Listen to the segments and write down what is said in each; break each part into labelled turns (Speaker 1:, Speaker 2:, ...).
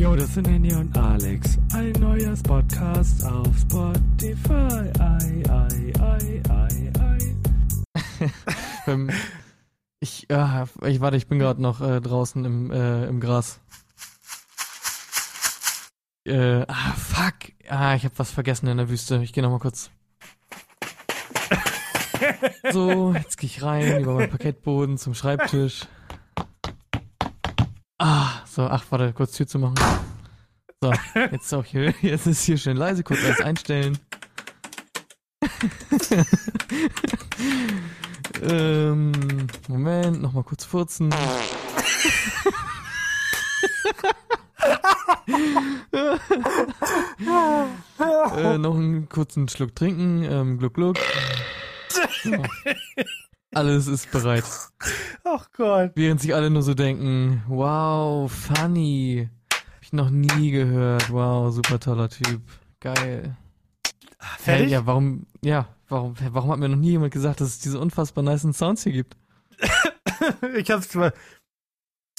Speaker 1: Jo, das sind Henny und Alex. Ein neuer Podcast auf Spotify. Ei, ei, ei, ei, ei.
Speaker 2: Ähm, ich, ja, ich warte, ich bin gerade noch äh, draußen im, äh, im Gras. Äh, ah, fuck. Ah, ich habe was vergessen in der Wüste. Ich gehe noch mal kurz. So, jetzt gehe ich rein über meinen Parkettboden zum Schreibtisch. Ah, so, ach, warte, kurz Tür zu machen. So, jetzt ist auch hier, jetzt ist hier schön leise, kurz alles einstellen. ähm, Moment, nochmal kurz furzen. äh, noch einen kurzen Schluck trinken, ähm, gluck gluck. So. Alles ist bereit.
Speaker 3: Ach Gott.
Speaker 2: Während sich alle nur so denken, wow, funny. Hab ich noch nie gehört. Wow, super toller Typ. Geil.
Speaker 3: Fertig?
Speaker 2: Hä, ja, warum, ja, warum, warum hat mir noch nie jemand gesagt, dass es diese unfassbar nice Sounds hier gibt?
Speaker 3: Ich hab's zwar.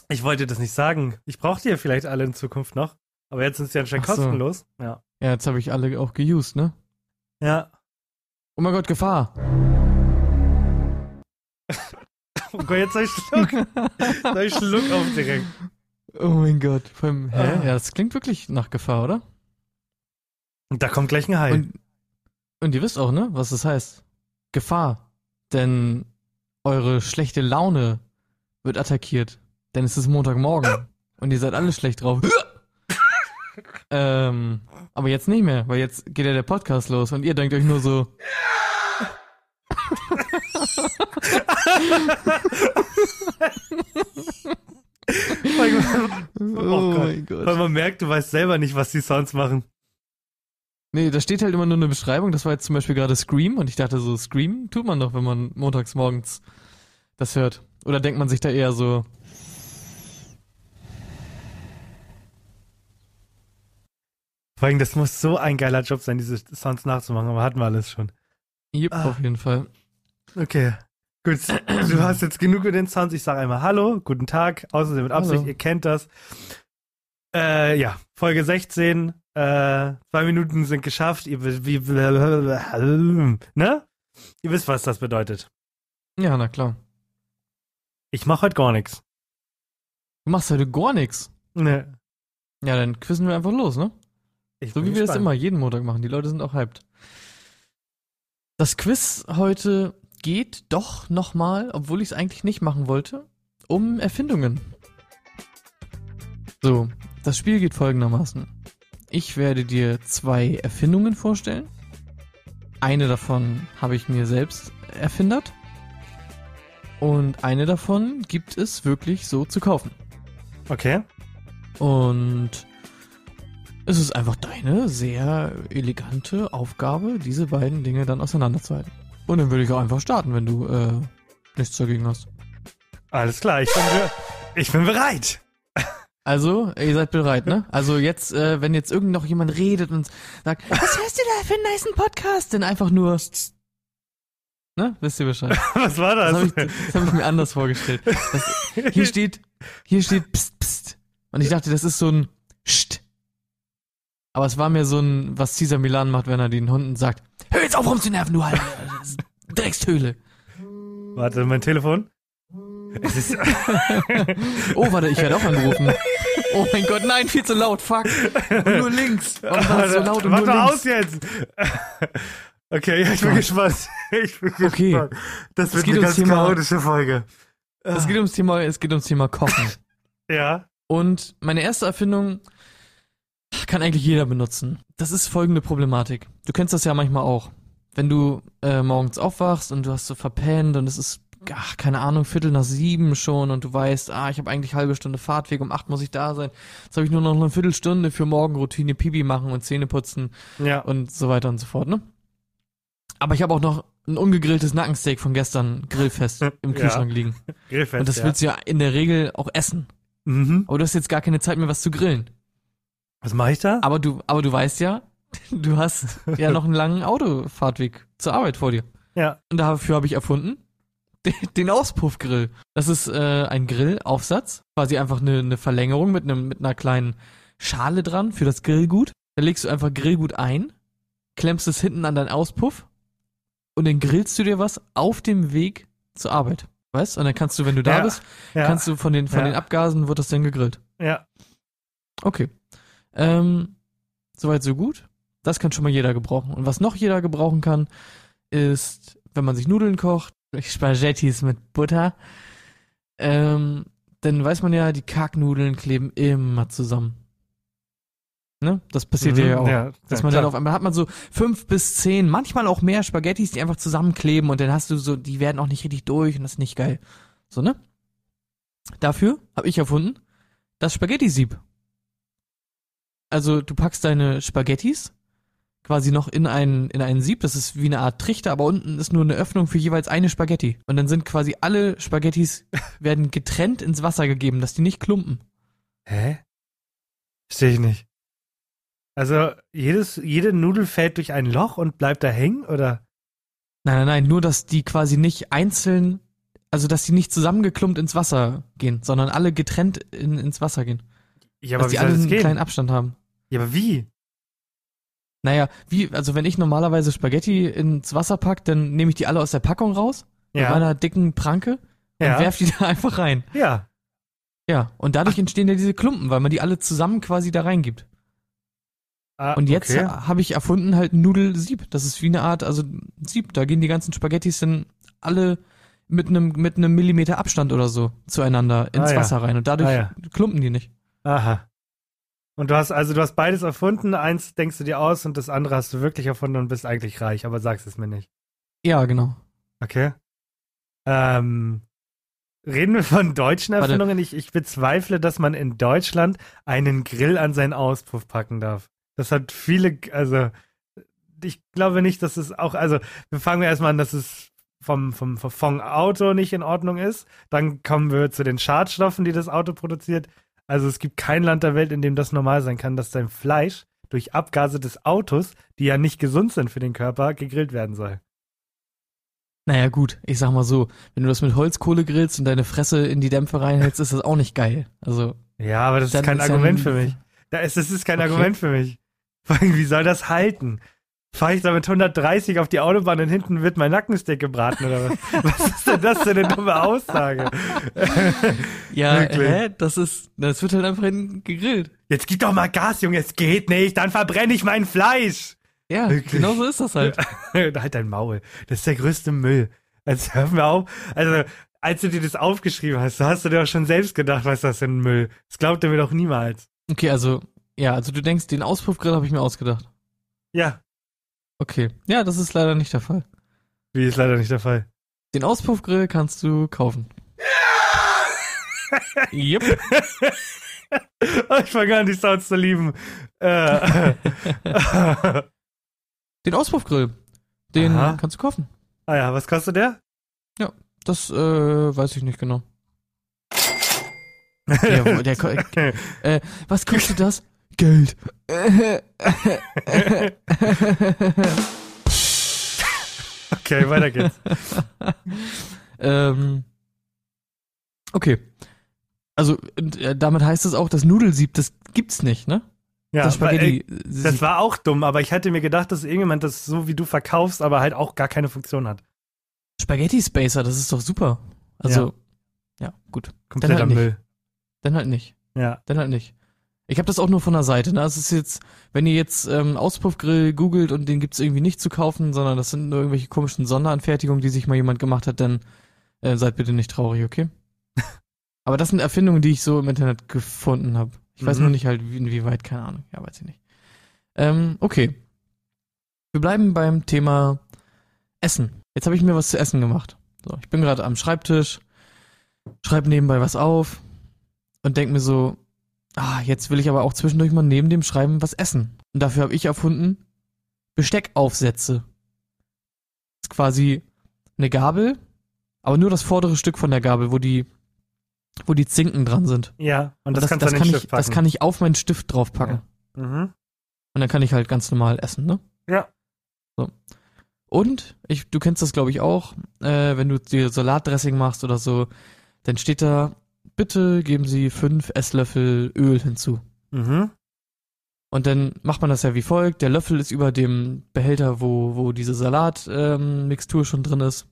Speaker 3: Ich wollte das nicht sagen. Ich brauche die ja vielleicht alle in Zukunft noch. Aber jetzt sind sie anscheinend
Speaker 2: Ach so.
Speaker 3: kostenlos. Ja.
Speaker 2: Ja, jetzt habe ich alle auch geused, ne?
Speaker 3: Ja.
Speaker 2: Oh mein Gott, Gefahr.
Speaker 3: Oh Gott, jetzt soll ich Schluck. soll ich Schluck auf direkt.
Speaker 2: Oh mein Gott. Vor allem, hä?
Speaker 3: Ah.
Speaker 2: Ja, das klingt wirklich nach Gefahr, oder?
Speaker 3: Und da kommt gleich ein Hai.
Speaker 2: Und, und ihr wisst auch, ne, was das heißt. Gefahr. Denn eure schlechte Laune wird attackiert. Denn es ist Montagmorgen. und ihr seid alle schlecht drauf. ähm, aber jetzt nicht mehr, weil jetzt geht ja der Podcast los und ihr denkt euch nur so.
Speaker 3: Oh
Speaker 2: mein
Speaker 3: Weil man merkt, du weißt selber nicht, was die Sounds machen.
Speaker 2: Nee, da steht halt immer nur eine Beschreibung. Das war jetzt zum Beispiel gerade Scream und ich dachte so, Scream tut man doch, wenn man montags morgens das hört. Oder denkt man sich da eher so,
Speaker 3: Vor allem, das muss so ein geiler Job sein, diese Sounds nachzumachen, aber hatten wir alles schon.
Speaker 2: Jep,
Speaker 3: Ah.
Speaker 2: auf jeden Fall.
Speaker 3: Okay. Gut, du hast jetzt genug mit den Sounds. Ich sage einmal Hallo, guten Tag, außerdem mit Absicht,
Speaker 2: Hallo.
Speaker 3: ihr kennt das. Äh, ja, Folge 16. Äh, zwei Minuten sind geschafft. Ihr, wisst, wie, ne? Ihr wisst, was das bedeutet.
Speaker 2: Ja, na klar.
Speaker 3: Ich mache heute gar nichts.
Speaker 2: Du machst heute gar nichts.
Speaker 3: Ne.
Speaker 2: Ja, dann quizzen wir einfach los, ne?
Speaker 3: Ich
Speaker 2: So wie wir das
Speaker 3: gespannt.
Speaker 2: immer jeden Montag machen. Die Leute sind auch hyped. Das Quiz heute geht doch nochmal, obwohl ich es eigentlich nicht machen wollte, um Erfindungen. So, das Spiel geht folgendermaßen. Ich werde dir zwei Erfindungen vorstellen. Eine davon habe ich mir selbst erfindert. Und eine davon gibt es wirklich so zu kaufen.
Speaker 3: Okay.
Speaker 2: Und es ist einfach deine sehr elegante Aufgabe, diese beiden Dinge dann auseinanderzuhalten. Und dann würde ich auch einfach starten, wenn du äh, nichts dagegen hast.
Speaker 3: Alles klar, ich bin, ich bin bereit.
Speaker 2: Also, ihr seid bereit, ne? Also jetzt, äh, wenn jetzt irgend noch jemand redet und sagt, was hörst du da für einen niceen Podcast? Dann einfach nur, ne? Wisst ihr Bescheid.
Speaker 3: Was war
Speaker 2: Das
Speaker 3: das?
Speaker 2: habe ich, hab ich mir anders vorgestellt. Das, hier steht, hier steht pst, pst. Und ich dachte, das ist so ein Scht. Aber es war mir so ein, was Cesar Milan macht, wenn er den Hunden sagt, hör jetzt auf rumzunerven, du halt, Dreckstöhle.
Speaker 3: Warte, mein Telefon. Es ist,
Speaker 2: Oh, warte, ich werde auch angerufen. Oh mein Gott, nein, viel zu laut, fuck. Nur links. Warum war das so laut und
Speaker 3: Mach
Speaker 2: nur links?
Speaker 3: aus jetzt. Okay, ja, ich bin gespannt. Ich bin
Speaker 2: Okay.
Speaker 3: gespannt. Das wird eine ganz
Speaker 2: Thema-
Speaker 3: chaotische Folge.
Speaker 2: Es geht ums Thema, es geht ums Thema Kochen.
Speaker 3: Ja.
Speaker 2: Und meine erste Erfindung Kann eigentlich jeder benutzen. Das ist folgende Problematik. Du kennst das ja manchmal auch. Wenn du äh, morgens aufwachst und du hast so verpennt und es ist, ach, keine Ahnung, Viertel nach sieben schon und du weißt, ah, ich habe eigentlich halbe Stunde Fahrtweg, um acht muss ich da sein. Jetzt habe ich nur noch eine Viertelstunde für Morgenroutine, Pipi machen und Zähne putzen
Speaker 3: Ja.
Speaker 2: und so weiter und so fort, ne? Aber ich habe auch noch ein ungegrilltes Nackensteak von gestern grillfest im
Speaker 3: Ja.
Speaker 2: Kühlschrank liegen.
Speaker 3: Grillfest,
Speaker 2: Und das
Speaker 3: ja.
Speaker 2: willst du ja in der Regel auch essen.
Speaker 3: Mhm.
Speaker 2: Aber du hast jetzt gar keine Zeit mehr, was zu grillen.
Speaker 3: Was mache ich da?
Speaker 2: Aber du, aber du weißt ja, du hast ja noch einen langen Autofahrtweg zur Arbeit vor dir.
Speaker 3: Ja.
Speaker 2: Und dafür habe ich erfunden den, Auspuffgrill. Das ist äh, ein Grillaufsatz, quasi einfach eine, eine Verlängerung mit einem mit einer kleinen Schale dran für das Grillgut. Da legst du einfach Grillgut ein, klemmst es hinten an deinen Auspuff und dann grillst du dir was auf dem Weg zur Arbeit. Weißt? Und dann kannst du, wenn du da
Speaker 3: Ja.
Speaker 2: bist,
Speaker 3: Ja.
Speaker 2: kannst du von den von
Speaker 3: Ja.
Speaker 2: den Abgasen wird das dann gegrillt.
Speaker 3: ja.
Speaker 2: Okay. Ähm, soweit so gut. Das kann schon mal jeder gebrauchen. Und was noch jeder gebrauchen kann, ist, wenn man sich Nudeln kocht, Spaghettis mit Butter, ähm, dann weiß man ja, die Kacknudeln kleben immer zusammen. Ne? Das passiert
Speaker 3: Mhm.
Speaker 2: ja auch.
Speaker 3: Ja,
Speaker 2: Dass man dann auf einmal hat man so fünf bis zehn, manchmal auch mehr Spaghettis, die einfach zusammenkleben und dann hast du so, die werden auch nicht richtig durch und das ist nicht geil. So, ne? Dafür habe ich erfunden das Spaghetti-Sieb. Also du packst deine Spaghettis quasi noch in ein, in ein Sieb, das ist wie eine Art Trichter, aber unten ist nur eine Öffnung für jeweils eine Spaghetti. Und dann sind quasi alle Spaghettis werden getrennt ins Wasser gegeben, dass die nicht klumpen.
Speaker 3: Hä? Verstehe ich nicht. Also, jedes, jede Nudel fällt durch ein Loch und bleibt da hängen, oder?
Speaker 2: Nein, nein, nein, nur dass die quasi nicht einzeln, also dass die nicht zusammengeklumpt ins Wasser gehen, sondern alle getrennt in, ins Wasser gehen.
Speaker 3: Ja, aber
Speaker 2: dass
Speaker 3: wie
Speaker 2: die alle einen
Speaker 3: gehen?
Speaker 2: kleinen Abstand haben.
Speaker 3: Ja, aber wie?
Speaker 2: Naja, wie, also wenn ich normalerweise Spaghetti ins Wasser pack, dann nehme ich die alle aus der Packung raus, mit
Speaker 3: Ja.
Speaker 2: meiner dicken Pranke und
Speaker 3: Ja.
Speaker 2: werf die da einfach rein.
Speaker 3: Ja.
Speaker 2: Ja, und dadurch entstehen ja diese Klumpen, weil man die alle zusammen quasi da reingibt.
Speaker 3: Ah,
Speaker 2: Und jetzt
Speaker 3: okay.
Speaker 2: ha- habe ich erfunden halt ein Nudelsieb. Das ist wie eine Art, also Sieb, da gehen die ganzen Spaghettis dann alle mit einem mit einem Millimeter Abstand oder so zueinander ins
Speaker 3: Ah, ja.
Speaker 2: Wasser rein und dadurch
Speaker 3: Ah, ja.
Speaker 2: klumpen die nicht.
Speaker 3: Aha. Und du hast, also du hast beides erfunden, eins denkst du dir aus und das andere hast du wirklich erfunden und bist eigentlich reich, aber sagst es mir nicht.
Speaker 2: Ja, genau.
Speaker 3: Okay. Ähm, reden wir von deutschen. Erfindungen? Ich, ich bezweifle, dass man in Deutschland einen Grill an seinen Auspuff packen darf. Das hat viele, also ich glaube nicht, dass es auch, also wir fangen erstmal an, dass es vom, vom, vom Auto nicht in Ordnung ist. Dann kommen wir zu den Schadstoffen, die das Auto produziert. Also es gibt kein Land der Welt, in dem das normal sein kann, dass dein Fleisch durch Abgase des Autos, die ja nicht gesund sind für den Körper, gegrillt werden soll.
Speaker 2: Naja, gut, ich sag mal so, wenn du das mit Holzkohle grillst und deine Fresse in die Dämpfe reinhältst, ist das auch nicht geil. Also,
Speaker 3: Ja, aber das ist kein
Speaker 2: ist
Speaker 3: Argument für mich. Da ist, das ist kein
Speaker 2: Okay.
Speaker 3: Argument für mich. Vor allem, wie soll das halten? Fahre ich da mit 130 auf die Autobahn und hinten wird mein Nackensteak gebraten oder was? was ist denn das für eine dumme Aussage?
Speaker 2: ja,
Speaker 3: Wirklich.
Speaker 2: hä? Das ist, das wird halt einfach hinten gegrillt.
Speaker 3: Jetzt gib doch mal Gas, Junge, es geht nicht, dann verbrenne ich mein Fleisch.
Speaker 2: Ja,
Speaker 3: Wirklich.
Speaker 2: genau so ist das halt.
Speaker 3: halt dein Maul. Das ist der größte Müll. Also hör mir auf. Also, als du dir das aufgeschrieben hast, hast du dir auch schon selbst gedacht, was ist das für ein Müll? Das glaubt er mir doch niemals.
Speaker 2: Okay, also, ja, also du denkst, den Auspuffgrill habe ich mir ausgedacht.
Speaker 3: Ja,
Speaker 2: Okay. Ja, das ist leider nicht der Fall.
Speaker 3: wie ist leider nicht der Fall.
Speaker 2: Den Auspuffgrill kannst du kaufen. Yep.
Speaker 3: Oh, ich fange an, die Sounds zu lieben. Äh,
Speaker 2: Den Auspuffgrill. Den
Speaker 3: Aha.
Speaker 2: kannst du kaufen.
Speaker 3: ah ja, was kostet der?
Speaker 2: Das äh, weiß ich nicht genau. Der, der, äh, was kostet das? Geld.
Speaker 3: Okay, weiter geht's.
Speaker 2: ähm, okay. Also, äh, damit heißt es auch, das Nudelsieb, das gibt's nicht, ne?
Speaker 3: Ja,
Speaker 2: das Spaghetti.
Speaker 3: ey, das war auch dumm, aber ich hätte mir gedacht, dass irgendjemand das so wie du verkaufst, aber halt auch gar keine Funktion hat.
Speaker 2: Spaghetti Spacer, das ist doch super. Also, ja, gut.
Speaker 3: Kompletter
Speaker 2: halt nicht.
Speaker 3: Müll.
Speaker 2: Dann halt nicht.
Speaker 3: Ja.
Speaker 2: Dann halt nicht. Ich habe das auch nur von der Seite. Ne? Das ist jetzt, wenn ihr jetzt ähm, Auspuffgrill googelt und den gibt's irgendwie nicht zu kaufen, sondern das sind nur irgendwelche komischen Sonderanfertigungen, die sich mal jemand gemacht hat, dann äh, seid bitte nicht traurig, okay? Aber das sind Erfindungen, die ich so im Internet gefunden habe. Ich weiß
Speaker 3: Mhm.
Speaker 2: nur nicht halt, wie- inwieweit, keine Ahnung. Ja, weiß ich nicht. Ähm, okay. Wir bleiben beim Thema Essen. Jetzt habe ich mir was zu essen gemacht. So, ich bin gerade am Schreibtisch, schreibe nebenbei was auf und denk mir so, ah, jetzt will ich aber auch zwischendurch mal neben dem Schreiben was essen. Und dafür habe ich erfunden Besteckaufsätze. ist quasi eine Gabel, aber nur das vordere Stück von der Gabel, wo die, wo die Zinken dran sind.
Speaker 3: Ja, und das,
Speaker 2: das,
Speaker 3: kannst du
Speaker 2: das
Speaker 3: den
Speaker 2: kann ich, das kann ich auf meinen Stift draufpacken.
Speaker 3: Mhm.
Speaker 2: Und dann kann ich halt ganz normal essen, ne?
Speaker 3: Ja.
Speaker 2: So. Und, ich, du kennst das glaube ich auch, äh, wenn du dir Salatdressing machst oder so, dann steht da, bitte geben Sie fünf Esslöffel Öl hinzu.
Speaker 3: Mhm.
Speaker 2: Und dann macht man das ja wie folgt. Der Löffel ist über dem Behälter, wo, wo diese Salatmixtur ähm, schon drin ist.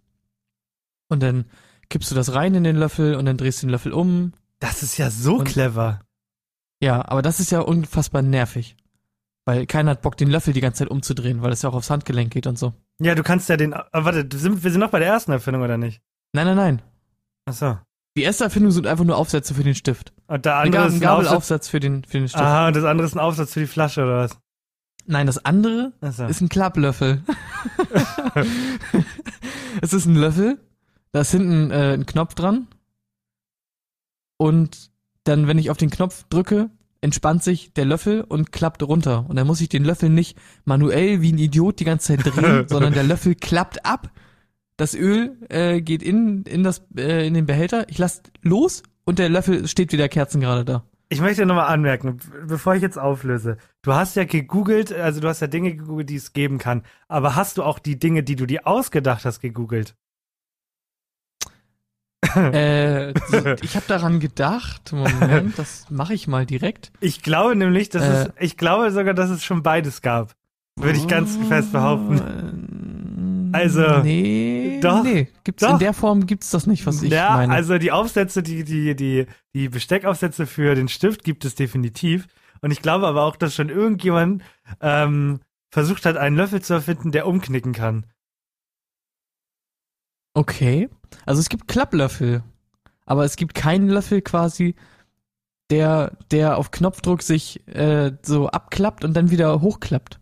Speaker 2: Und dann kippst du das rein in den Löffel und dann drehst du den Löffel um.
Speaker 3: Das ist ja so
Speaker 2: Und-
Speaker 3: clever.
Speaker 2: Ja, aber das ist ja unfassbar nervig. Weil keiner hat Bock, den Löffel die ganze Zeit umzudrehen, weil das ja auch aufs Handgelenk geht und so.
Speaker 3: Ja, du kannst ja den. Aber warte, sind, wir sind noch bei der ersten Erfindung, oder nicht?
Speaker 2: Nein, nein, nein.
Speaker 3: Achso.
Speaker 2: Die erste Erfindung sind einfach nur Aufsätze für den Stift.
Speaker 3: Und der
Speaker 2: Ein,
Speaker 3: andere ist
Speaker 2: ein
Speaker 3: ein Aufsatz.
Speaker 2: Gabelaufsatz für den, für den Stift.
Speaker 3: Aha, und das andere ist ein Aufsatz für die Flasche, oder was?
Speaker 2: Nein, das andere
Speaker 3: Achso.
Speaker 2: ist ein Klapplöffel. es ist ein Löffel, da ist hinten äh, ein Knopf dran. Und dann, wenn ich auf den Knopf drücke, entspannt sich der Löffel und klappt runter. Und dann muss ich den Löffel nicht manuell wie ein Idiot die ganze Zeit drehen, sondern der Löffel klappt ab. Das Öl äh, geht in, in, das, äh, in den Behälter. Ich lasse los und der Löffel steht wieder kerzengerade da.
Speaker 3: Ich möchte nochmal anmerken, bevor ich jetzt auflöse. Du hast ja gegoogelt, also du hast ja Dinge gegoogelt, die es geben kann. Aber hast du auch die Dinge, die du dir ausgedacht hast, gegoogelt?
Speaker 2: äh, ich habe daran gedacht. Moment, das mache ich mal direkt.
Speaker 3: Ich glaube nämlich, dass
Speaker 2: Äh.
Speaker 3: es, ich glaube sogar, dass es schon beides gab. Würde ich ganz fest behaupten.
Speaker 2: Behaupten.
Speaker 3: Also,
Speaker 2: nee,
Speaker 3: doch,
Speaker 2: nee, gibt's
Speaker 3: doch.
Speaker 2: in der Form gibt's das nicht, was ich
Speaker 3: ja,
Speaker 2: meine.
Speaker 3: also die Aufsätze, die, die, die, die Besteckaufsätze für den Stift gibt es definitiv. Und ich glaube aber auch, dass schon irgendjemand ähm, versucht hat, einen Löffel zu erfinden, der umknicken kann.
Speaker 2: okay, also es gibt Klapplöffel, aber es gibt keinen Löffel quasi, der der auf Knopfdruck sich äh, so abklappt und dann wieder hochklappt.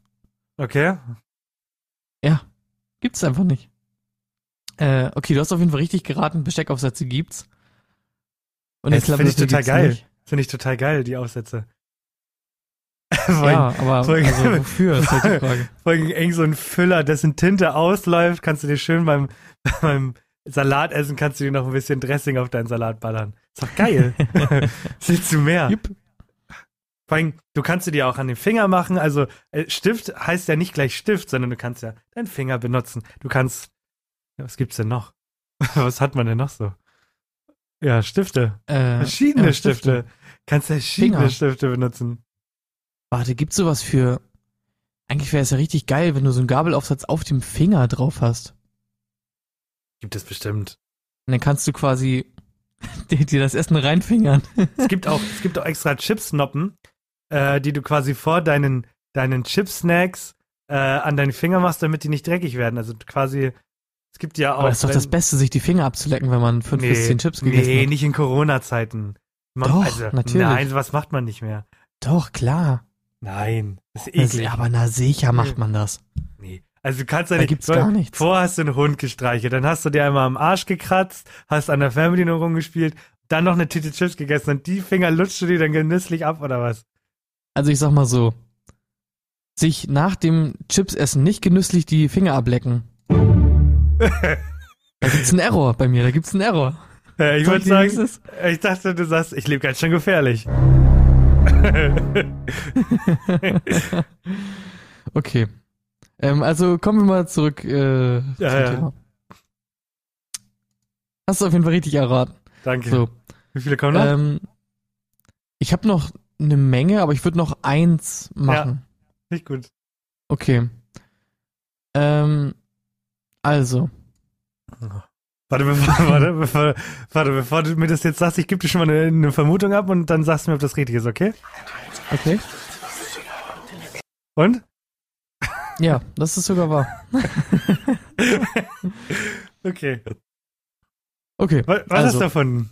Speaker 3: Okay?
Speaker 2: Gibt's einfach nicht. Äh, okay, du hast auf jeden Fall richtig geraten. Besteckaufsätze gibt's. Und
Speaker 3: Das finde ich total geil. Finde ich total geil, die Aufsätze. Vor
Speaker 2: Ja, aber
Speaker 3: voll-
Speaker 2: also wofür ist halt die Frage.
Speaker 3: Vor irgend so ein Füller, dessen Tinte ausläuft, kannst du dir schön beim, beim Salatessen, kannst du dir noch ein bisschen Dressing auf deinen Salat ballern. Ist doch geil. Willst du mehr?
Speaker 2: Jupp.
Speaker 3: Vor allem, du kannst du dir auch an den Finger machen. Also äh, Stift heißt ja nicht gleich Stift, sondern du kannst ja deinen Finger benutzen. Du kannst, was gibt's denn noch? was hat man denn noch so? Ja, Stifte.
Speaker 2: Äh,
Speaker 3: Verschiedene
Speaker 2: ja,
Speaker 3: Stifte. Kannst verschiedene
Speaker 2: Finger.
Speaker 3: Stifte benutzen.
Speaker 2: Warte, gibt's sowas für. Eigentlich wäre es ja richtig geil, wenn du so einen Gabelaufsatz auf dem Finger drauf hast.
Speaker 3: Gibt es bestimmt.
Speaker 2: Und dann kannst du quasi dir das Essen reinfingern.
Speaker 3: Es gibt auch, es gibt auch extra Chipsnoppen, äh, die du quasi vor deinen, deinen Chipsnacks äh, an deine Finger machst, damit die nicht dreckig werden. Also quasi, es gibt ja auch.
Speaker 2: Aber das ist doch das Beste, sich die Finger abzulecken, wenn man fünf bis zehn Chips gegessen
Speaker 3: Nee,
Speaker 2: hat.
Speaker 3: nicht in Corona-Zeiten.
Speaker 2: Doch, natürlich.
Speaker 3: Nein, was macht man nicht mehr.
Speaker 2: Doch, klar.
Speaker 3: Nein, das ist
Speaker 2: Das,
Speaker 3: eklig.
Speaker 2: aber na sicher macht man das.
Speaker 3: Nee. Also du kannst ja
Speaker 2: Da
Speaker 3: nicht.
Speaker 2: gibt's gar nichts.
Speaker 3: Vorher hast du einen Hund gestreichelt, dann hast du dir einmal am Arsch gekratzt, hast an der Fernbedienung rumgespielt, dann noch eine Tüte Chips gegessen und die Finger lutscht du dir dann genüsslich ab oder was?
Speaker 2: Also ich sag mal so, sich nach dem Chipsessen nicht genüsslich die Finger ablecken. da gibt's einen Error bei mir, da gibt's einen Error.
Speaker 3: Äh, ich
Speaker 2: es
Speaker 3: sagen, ich dachte, du sagst, ich lebe ganz schön gefährlich.
Speaker 2: Okay. Ähm, also kommen wir mal zurück äh, zum
Speaker 3: Ja, ja.
Speaker 2: Thema. Hast du auf jeden Fall richtig erraten.
Speaker 3: Danke.
Speaker 2: So,
Speaker 3: Wie viele kommen noch?
Speaker 2: ähm, ich habe noch eine Menge, aber ich würde noch eins machen.
Speaker 3: Nicht gut.
Speaker 2: Okay. Ähm, also,
Speaker 3: Warte, bevor, warte, bevor, warte, bevor du mir das jetzt sagst, ich gebe dir schon mal eine, eine Vermutung ab und dann sagst du mir, ob das richtig ist, okay?
Speaker 2: okay.
Speaker 3: Und?
Speaker 2: Ja, das ist sogar wahr.
Speaker 3: Okay.
Speaker 2: Okay.
Speaker 3: Was, was
Speaker 2: also,
Speaker 3: hast du davon?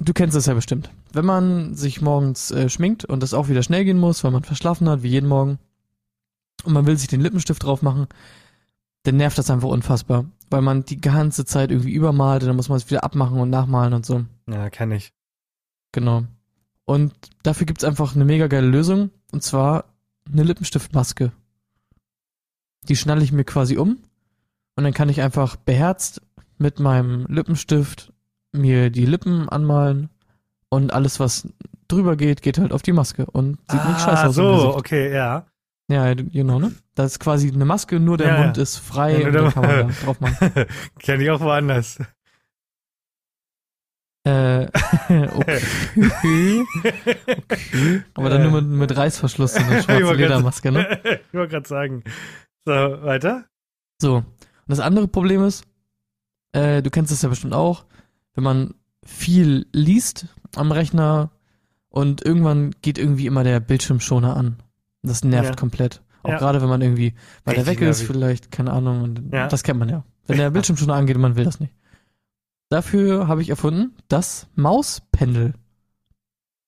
Speaker 2: du kennst das ja bestimmt. Wenn man sich morgens äh, schminkt und das auch wieder schnell gehen muss, weil man verschlafen hat, wie jeden Morgen, und man will sich den Lippenstift drauf machen, dann nervt das einfach unfassbar, weil man die ganze Zeit irgendwie übermalt und dann muss man es wieder abmachen und nachmalen und so.
Speaker 3: Ja, kenn ich.
Speaker 2: Genau. Und dafür gibt's einfach eine mega geile Lösung, und zwar eine Lippenstiftmaske. Die schnalle ich mir quasi um und dann kann ich einfach beherzt mit meinem Lippenstift mir die Lippen anmalen und alles, was drüber geht, geht halt auf die Maske und sieht nicht scheiße
Speaker 3: ah,
Speaker 2: aus.
Speaker 3: so, okay, ja.
Speaker 2: Ja, genau, ne? Das ist quasi eine Maske, nur der
Speaker 3: Ja,
Speaker 2: Mund
Speaker 3: ja.
Speaker 2: ist frei
Speaker 3: Ja,
Speaker 2: und
Speaker 3: der-
Speaker 2: kann man da drauf machen.
Speaker 3: Kenn ich auch woanders.
Speaker 2: Äh, okay. okay. Aber dann nur mit, mit Reißverschluss, so eine
Speaker 3: Ich
Speaker 2: schwarze
Speaker 3: wollte grad-
Speaker 2: Ledermaske, ne?
Speaker 3: ich wollte gerade sagen. So, weiter?
Speaker 2: So. Und das andere Problem ist, äh, du kennst es ja bestimmt auch, wenn man viel liest am Rechner und irgendwann geht irgendwie immer der Bildschirmschoner an. Das nervt
Speaker 3: Ja.
Speaker 2: komplett. Auch
Speaker 3: Ja.
Speaker 2: gerade wenn man irgendwie bei der Wecker ist,
Speaker 3: nervig.
Speaker 2: vielleicht, keine Ahnung, und
Speaker 3: Ja.
Speaker 2: das kennt man ja. Wenn der Bildschirmschoner angeht und man will das nicht. Dafür habe ich erfunden das Mauspendel.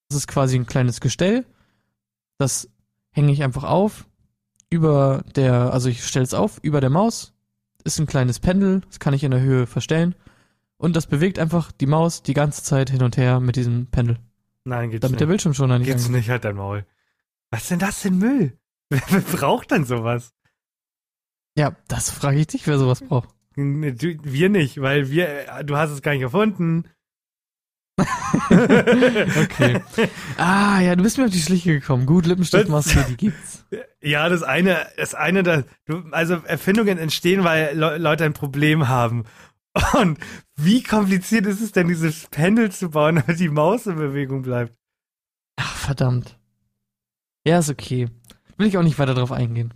Speaker 2: Das ist quasi ein kleines Gestell. Das hänge ich einfach auf. Über der, also ich stelle es auf, über der Maus ist ein kleines Pendel, das kann ich in der Höhe verstellen. Und das bewegt einfach die Maus die ganze Zeit hin und her mit diesem Pendel.
Speaker 3: Nein, geht's
Speaker 2: Damit der
Speaker 3: nicht.
Speaker 2: Bildschirmschoner nicht
Speaker 3: Geht's
Speaker 2: angeht.
Speaker 3: nicht, halt dein Maul. Was ist denn das ein Müll? Wer, wer braucht denn sowas?
Speaker 2: Ja, das frage ich dich, wer sowas braucht.
Speaker 3: Wir nicht, weil wir, äh, du hast es gar nicht erfunden.
Speaker 2: Okay. Ah, ja, du bist mir auf die Schliche gekommen. Gut, Lippenstiftmaske, die gibt's.
Speaker 3: Ja, das eine, das eine, das, also Erfindungen entstehen, weil Le Leute ein Problem haben. Und wie kompliziert ist es denn, dieses Pendel zu bauen, damit die Maus in Bewegung bleibt?
Speaker 2: Ach, verdammt. Ja, ist okay. Will ich auch nicht weiter drauf eingehen.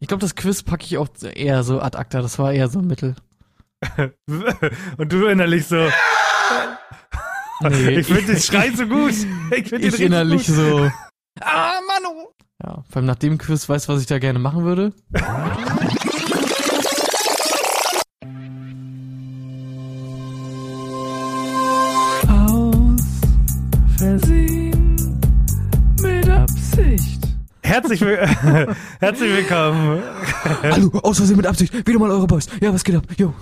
Speaker 2: Ich glaube, das Quiz packe ich auch eher so ad acta. Das war eher so ein Mittel.
Speaker 3: Und du innerlich so,
Speaker 2: Nee,
Speaker 3: ich finde den Schrei so gut. Ich finde
Speaker 2: ich innerlich
Speaker 3: gut.
Speaker 2: so.
Speaker 3: Ah, Manu!
Speaker 2: Ja, vor allem nach dem Quiz weißt du, was ich da gerne machen würde?
Speaker 3: Herzlich, will herzlich willkommen.
Speaker 2: Hallo, aus Versehen mit Absicht. Wieder mal eure Boys. Ja, was geht ab? Jo.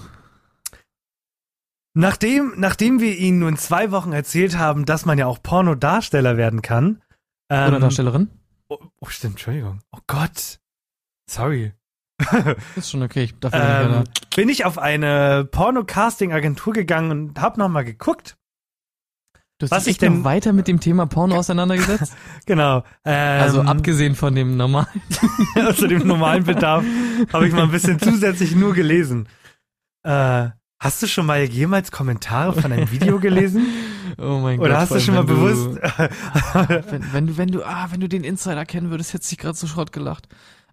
Speaker 3: Nachdem, nachdem wir Ihnen nun zwei Wochen erzählt haben, dass man ja auch Pornodarsteller werden kann. Ähm,
Speaker 2: Oder Darstellerin?
Speaker 3: Oh, oh, stimmt, Entschuldigung. Oh Gott. Sorry.
Speaker 2: Ist schon okay. Ich darf nicht
Speaker 3: Ähm,
Speaker 2: weiter.
Speaker 3: bin ich auf eine Porno-Casting-Agentur gegangen und hab nochmal geguckt.
Speaker 2: Du hast
Speaker 3: was
Speaker 2: dich
Speaker 3: ich denn-
Speaker 2: weiter mit dem Thema Porno auseinandergesetzt?
Speaker 3: Genau. Ähm,
Speaker 2: also abgesehen von dem normalen.
Speaker 3: zu dem normalen Bedarf habe ich mal ein bisschen zusätzlich nur gelesen. Äh, hast du schon mal jemals Kommentare von einem Video gelesen?
Speaker 2: Oh mein Gott.
Speaker 3: Oder hast du schon mal bewusst?
Speaker 2: Wenn, wenn du, wenn du, ah, wenn du den Insider kennen würdest, hättest du dich gerade so Schrott gelacht.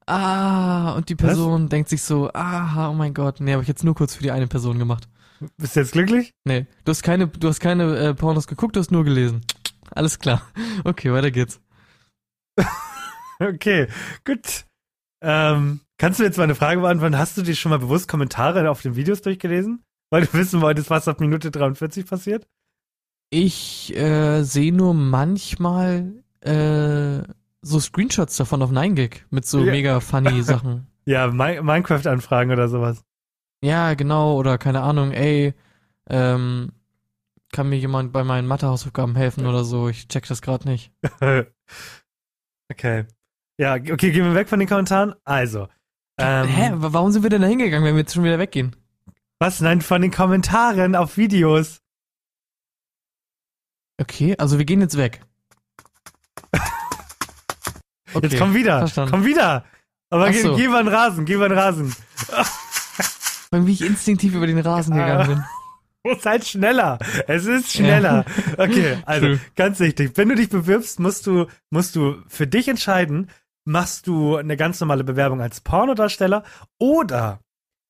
Speaker 2: Ah, und die Person denkt sich so, aha, oh mein Gott, nee, habe ich jetzt nur kurz für die eine Person gemacht.
Speaker 3: Bist du jetzt glücklich?
Speaker 2: Nee, du hast keine, du hast keine äh, Pornos geguckt, du hast nur gelesen. Alles klar. Okay, weiter geht's.
Speaker 3: Okay, gut. Ähm, kannst du jetzt mal eine Frage beantworten? Hast du dir schon mal bewusst Kommentare auf den Videos durchgelesen? Weil du wissen wolltest, was ab Minute 43 passiert?
Speaker 2: Ich äh, sehe nur manchmal äh, so Screenshots davon auf 9gag mit so
Speaker 3: Ja.
Speaker 2: mega funny Sachen.
Speaker 3: Ja, Mi Minecraft-Anfragen oder sowas.
Speaker 2: Ja, genau, oder keine Ahnung, ey, ähm, kann mir jemand bei meinen Mathehausaufgaben helfen oder so? Ich check das gerade nicht.
Speaker 3: okay. Ja, okay, gehen wir weg von den Kommentaren. Also. Ähm,
Speaker 2: Hä, wa- warum sind wir denn da hingegangen, wenn wir jetzt schon wieder weggehen?
Speaker 3: Was? Nein, von den Kommentaren auf Videos.
Speaker 2: Okay, also wir gehen jetzt weg. Okay,
Speaker 3: Jetzt komm wieder.
Speaker 2: verstanden.
Speaker 3: Komm wieder. Aber
Speaker 2: Ach
Speaker 3: geh,
Speaker 2: so.
Speaker 3: geh mal in den Rasen, geh mal in den Rasen.
Speaker 2: Weil wie ich instinktiv über den Rasen gegangen bin.
Speaker 3: Muss halt schneller. Es ist schneller. Okay, also
Speaker 2: True.
Speaker 3: ganz wichtig. Wenn du dich bewirbst, musst du, musst du für dich entscheiden, machst du eine ganz normale Bewerbung als Pornodarsteller oder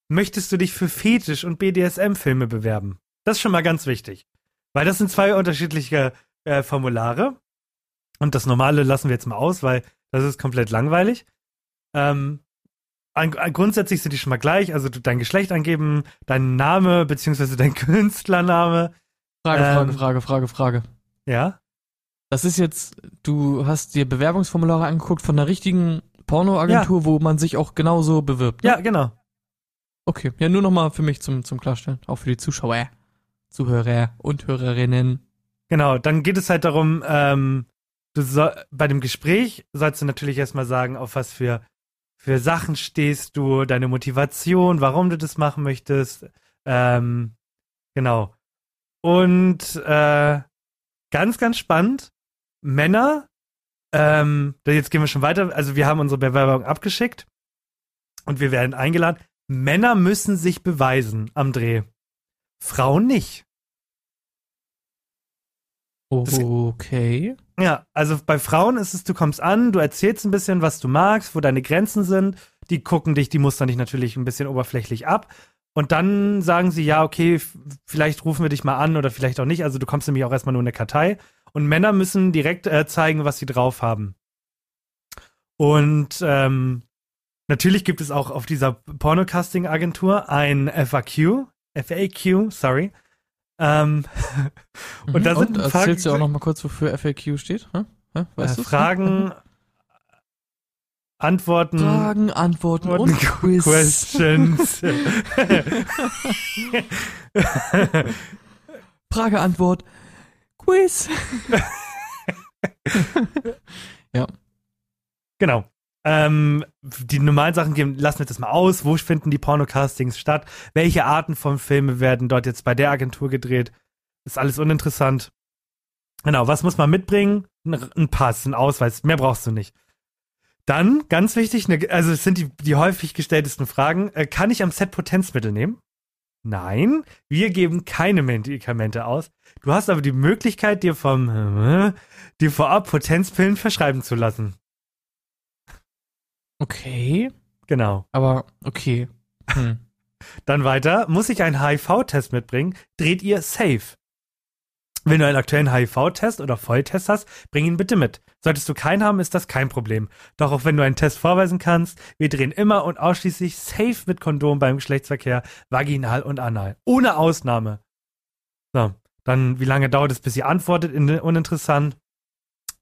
Speaker 3: möchtest du dich für Fetisch- und BDSM-Filme bewerben? Das ist schon mal ganz wichtig. Weil das sind zwei unterschiedliche äh, Formulare. Und das normale lassen wir jetzt mal aus, weil das ist komplett langweilig. Ähm, an, an, grundsätzlich sind die schon mal gleich. Also dein Geschlecht angeben, dein Name beziehungsweise dein Künstlername.
Speaker 2: Frage,
Speaker 3: Ähm,
Speaker 2: Frage, Frage, Frage, Frage.
Speaker 3: Ja.
Speaker 2: Das ist jetzt, du hast dir Bewerbungsformulare angeguckt von einer richtigen Pornoagentur, wo man sich auch genauso bewirbt. Ne?
Speaker 3: Ja, genau.
Speaker 2: Okay, ja, nur nochmal für mich zum, zum Klarstellen. Auch für die Zuschauer, Zuhörer und Hörerinnen.
Speaker 3: Genau, dann geht es halt darum, ähm, du soll, bei dem Gespräch sollst du natürlich erstmal sagen, auf was für, für Sachen stehst du, deine Motivation, warum du das machen möchtest. Ähm, genau. Und äh, ganz, ganz spannend, Männer, ähm, jetzt gehen wir schon weiter, also wir haben unsere Bewerbung abgeschickt und wir werden eingeladen. Männer müssen sich beweisen am Dreh. Frauen nicht.
Speaker 2: Okay.
Speaker 3: Ja, also bei Frauen ist es, du kommst an, du erzählst ein bisschen, was du magst, wo deine Grenzen sind. Die gucken dich, die mustern dich natürlich ein bisschen oberflächlich ab. Und dann sagen sie, ja, okay, vielleicht rufen wir dich mal an oder vielleicht auch nicht. Also du kommst nämlich auch erstmal nur in eine Kartei. Und Männer müssen direkt äh, zeigen, was sie drauf haben. Und ähm, natürlich gibt es auch auf dieser Pornocasting-Agentur ein FAQ, FAQ, sorry. Ähm, und da
Speaker 2: Mhm,
Speaker 3: sind ein paar
Speaker 2: erzählst du auch noch mal kurz, wofür FAQ steht? Hä? Hä? Weißt
Speaker 3: äh? Fragen, Antworten,
Speaker 2: Fragen, Antworten und
Speaker 3: Antworten,
Speaker 2: Quiz.
Speaker 3: Questions.
Speaker 2: Frage, Antwort, Quiz.
Speaker 3: genau. Ähm, die normalen Sachen geben, lassen wir das mal aus. Wo finden die Pornocastings statt? Welche Arten von Filmen werden dort jetzt bei der Agentur gedreht? Ist alles uninteressant. Genau, was muss man mitbringen? Ein, Pass, ein Ausweis. Mehr brauchst du nicht. Dann, ganz wichtig, ne, also es sind die, die häufig gestelltesten Fragen. Äh, kann ich am Set Potenzmittel nehmen? Nein, wir geben keine Medikamente aus. Du hast aber die Möglichkeit, dir vom äh, dir vorab Potenzpillen verschreiben zu lassen.
Speaker 2: Okay,
Speaker 3: Genau.
Speaker 2: aber okay. Hm.
Speaker 3: Dann weiter. Muss ich einen HIV-Test mitbringen? Dreht ihr safe. Wenn du einen aktuellen HIV-Test oder Volltest hast, bring ihn bitte mit. Solltest du keinen haben, ist das kein Problem. Doch auch wenn du einen Test vorweisen kannst, wir drehen immer und ausschließlich safe mit Kondom beim Geschlechtsverkehr, vaginal und anal. Ohne Ausnahme. So, dann wie lange dauert es, bis ihr antwortet? In, uninteressant.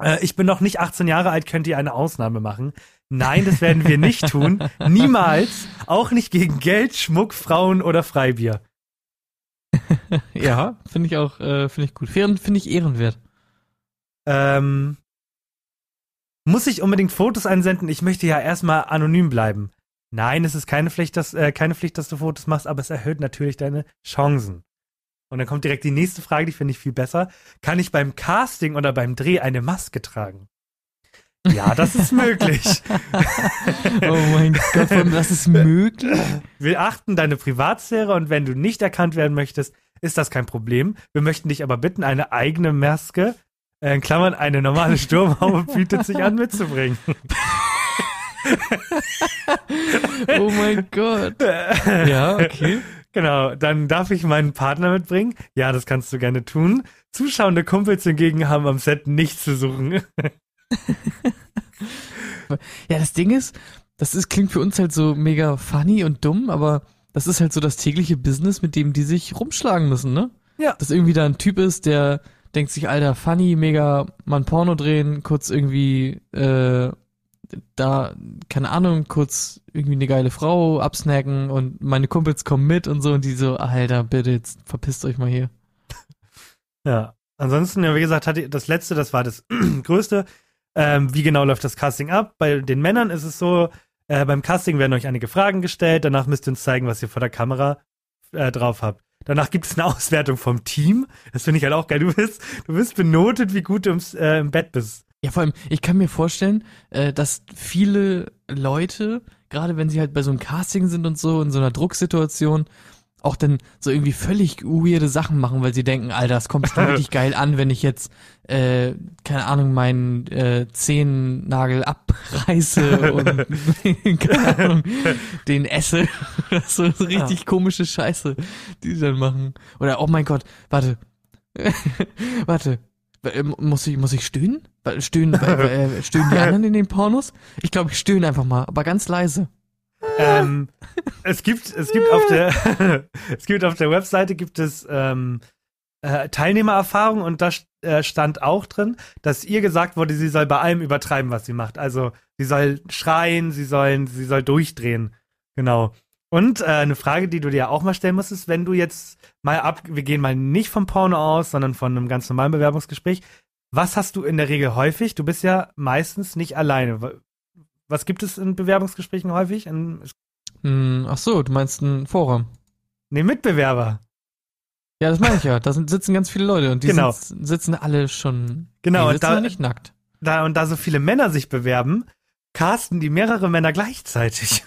Speaker 3: Äh, ich bin noch nicht 18 Jahre alt, könnt ihr eine Ausnahme machen? Nein, das werden wir nicht tun. Niemals. Auch nicht gegen Geld, Schmuck, Frauen oder Freibier.
Speaker 2: Ja, finde ich auch, äh, finde ich gut. Finde ich ehrenwert.
Speaker 3: Ähm, muss ich unbedingt Fotos einsenden? Ich möchte ja erstmal anonym bleiben. Nein, es ist keine Pflicht, dass, äh, keine Pflicht, dass du Fotos machst, aber es erhöht natürlich deine Chancen. Und dann kommt direkt die nächste Frage, die finde ich viel besser. Kann ich beim Casting oder beim Dreh eine Maske tragen? Ja, das ist möglich.
Speaker 2: Oh mein Gott, das ist möglich.
Speaker 3: Wir achten deine Privatsphäre und wenn du nicht erkannt werden möchtest, ist das kein Problem. Wir möchten dich aber bitten, eine eigene Maske, äh, in Klammern eine normale Sturmhaube, bietet sich an mitzubringen.
Speaker 2: Oh mein Gott. Ja, okay.
Speaker 3: Genau, dann darf ich meinen Partner mitbringen. Ja, das kannst du gerne tun. Zuschauende Kumpels hingegen haben am Set nichts zu suchen.
Speaker 2: Ja, das Ding ist, das ist, klingt für uns halt so mega funny und dumm, aber das ist halt so das tägliche Business, mit dem die sich rumschlagen müssen, ne?
Speaker 3: Ja.
Speaker 2: Dass irgendwie da ein Typ ist, der denkt sich, alter, funny, mega, mal ein Porno drehen, kurz irgendwie, äh, da, keine Ahnung, kurz irgendwie eine geile Frau absnacken und meine Kumpels kommen mit und so und die so, alter, bitte, jetzt verpisst euch mal hier.
Speaker 3: Ja. Ansonsten, ja, wie gesagt, hatte das letzte, das war das größte. Ähm, wie genau läuft das Casting ab? Bei den Männern ist es so, äh, beim Casting werden euch einige Fragen gestellt, danach müsst ihr uns zeigen, was ihr vor der Kamera äh, drauf habt. Danach gibt es eine Auswertung vom Team. Das finde ich halt auch geil. Du bist, du bist benotet, wie gut du im, äh, im Bett bist.
Speaker 2: Ja, vor allem, ich kann mir vorstellen, äh, dass viele Leute, gerade wenn sie halt bei so einem Casting sind und so, in so einer Drucksituation, auch dann so irgendwie völlig weirde Sachen machen, weil sie denken, Alter, das kommt bestimmt richtig geil an, wenn ich jetzt, äh, keine Ahnung, meinen äh, Zehennagel abreiße und, keine Ahnung, den esse. Das ist so richtig komische Scheiße, die sie dann machen. Oder, oh mein Gott, warte. warte. Äh, Muss ich, muss ich stöhnen? Stöhnen, äh, äh, stöhnen die anderen in den Pornos? Ich glaube, ich stöhne einfach mal, aber ganz leise.
Speaker 3: ähm, es gibt, es gibt auf der, es gibt auf der Webseite gibt es ähm, äh, Teilnehmererfahrung und da äh, stand auch drin, dass ihr gesagt wurde, sie soll bei allem übertreiben, was sie macht. Also sie soll schreien, sie sollen, sie soll durchdrehen. Genau. Und äh, eine Frage, die du dir auch mal stellen musst, ist, wenn du jetzt mal ab, wir gehen mal nicht vom Porno aus, sondern von einem ganz normalen Bewerbungsgespräch. Was hast du in der Regel häufig? Du bist ja meistens nicht alleine. Was gibt es in Bewerbungsgesprächen häufig? In,
Speaker 2: Hm, ach so, du meinst ein Forum.
Speaker 3: nee, Mitbewerber.
Speaker 2: Ja, das meine ich ja. Da sind, sitzen ganz viele Leute und die
Speaker 3: Genau.
Speaker 2: sind, sitzen alle schon.
Speaker 3: Genau,
Speaker 2: die
Speaker 3: und
Speaker 2: sitzen
Speaker 3: da-
Speaker 2: nicht nackt.
Speaker 3: Da und da so viele Männer sich bewerben, casten die mehrere Männer gleichzeitig.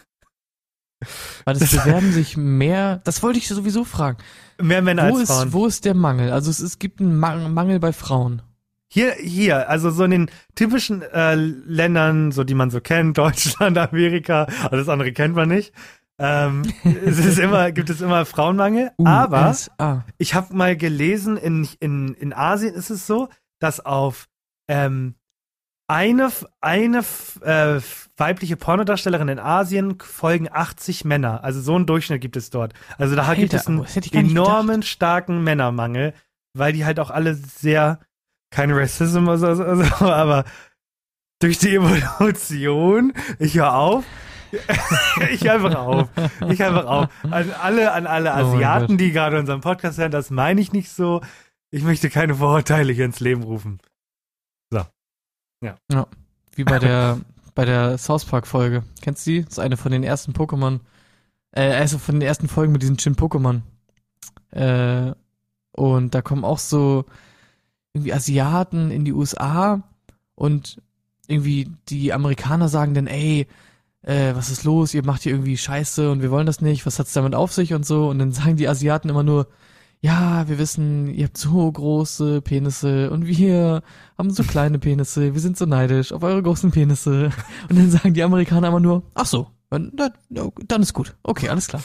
Speaker 2: Weil es bewerben sich mehr. Das wollte ich sowieso fragen.
Speaker 3: Mehr Männer
Speaker 2: Wo
Speaker 3: als Frauen.
Speaker 2: ist, wo ist der Mangel? Also es, es gibt einen Ma- Mangel bei Frauen.
Speaker 3: Hier, hier, also so in den typischen äh, Ländern, so die man so kennt, Deutschland, Amerika, alles andere kennt man nicht. Ähm, es ist immer, gibt es immer Frauenmangel. aber
Speaker 2: USA.
Speaker 3: ich habe mal gelesen, in, in, in Asien ist es so, dass auf ähm, eine, eine äh, weibliche Pornodarstellerin in Asien folgen 80 Männer. Also so einen Durchschnitt gibt es dort. Also da gibt
Speaker 2: Alter,
Speaker 3: es einen enormen starken Männermangel, weil die halt auch alle sehr, kein Rassism oder so, also, aber durch die Evolution, ich höre auf, ich einfach auf, ich einfach auf. An alle, an alle
Speaker 2: Oh
Speaker 3: Asiaten, die gerade unseren Podcast hören, das meine ich nicht so. Ich möchte keine Vorurteile hier ins Leben rufen.
Speaker 2: Wie bei der, bei der South Park Folge. Kennst du die? Das ist eine von den ersten Pokémon. Äh, also von den ersten Folgen mit diesen Shin-Pokémon. Äh, und da kommen auch so irgendwie Asiaten in die USA und irgendwie die Amerikaner sagen dann, ey, äh, was ist los? Ihr macht hier irgendwie Scheiße und wir wollen das nicht. Was hat's damit auf sich und so? Und dann sagen die Asiaten immer nur, ja, wir wissen, ihr habt so große Penisse und wir haben so kleine Penisse. Wir sind so neidisch auf eure großen Penisse. Und dann sagen die Amerikaner immer nur, ach so, dann, dann dann ist gut. Okay, alles klar.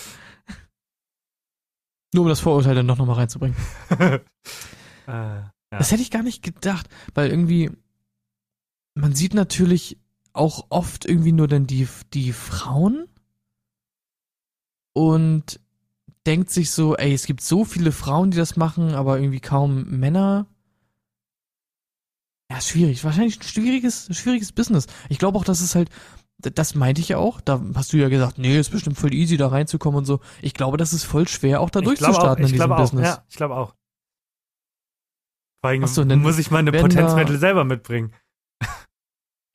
Speaker 2: Nur um das Vorurteil dann doch nochmal reinzubringen.
Speaker 3: Äh, ja.
Speaker 2: Das hätte ich gar nicht gedacht, weil irgendwie, man sieht natürlich auch oft irgendwie nur dann die, die Frauen und denkt sich so, ey, es gibt so viele Frauen, die das machen, aber irgendwie kaum Männer. Ja, schwierig. Wahrscheinlich ein schwieriges, schwieriges Business. Ich glaube auch, dass es halt, das meinte ich ja auch. Da hast du ja gesagt, nee, ist bestimmt voll easy, da reinzukommen und so. Ich glaube, das ist voll schwer, auch da
Speaker 3: ich glaube auch,
Speaker 2: durchzustarten in diesem
Speaker 3: auch,
Speaker 2: Business.
Speaker 3: ja, ich glaube auch. Vor allem
Speaker 2: so, dann
Speaker 3: muss ich meine
Speaker 2: da-
Speaker 3: Potenzmittel selber mitbringen.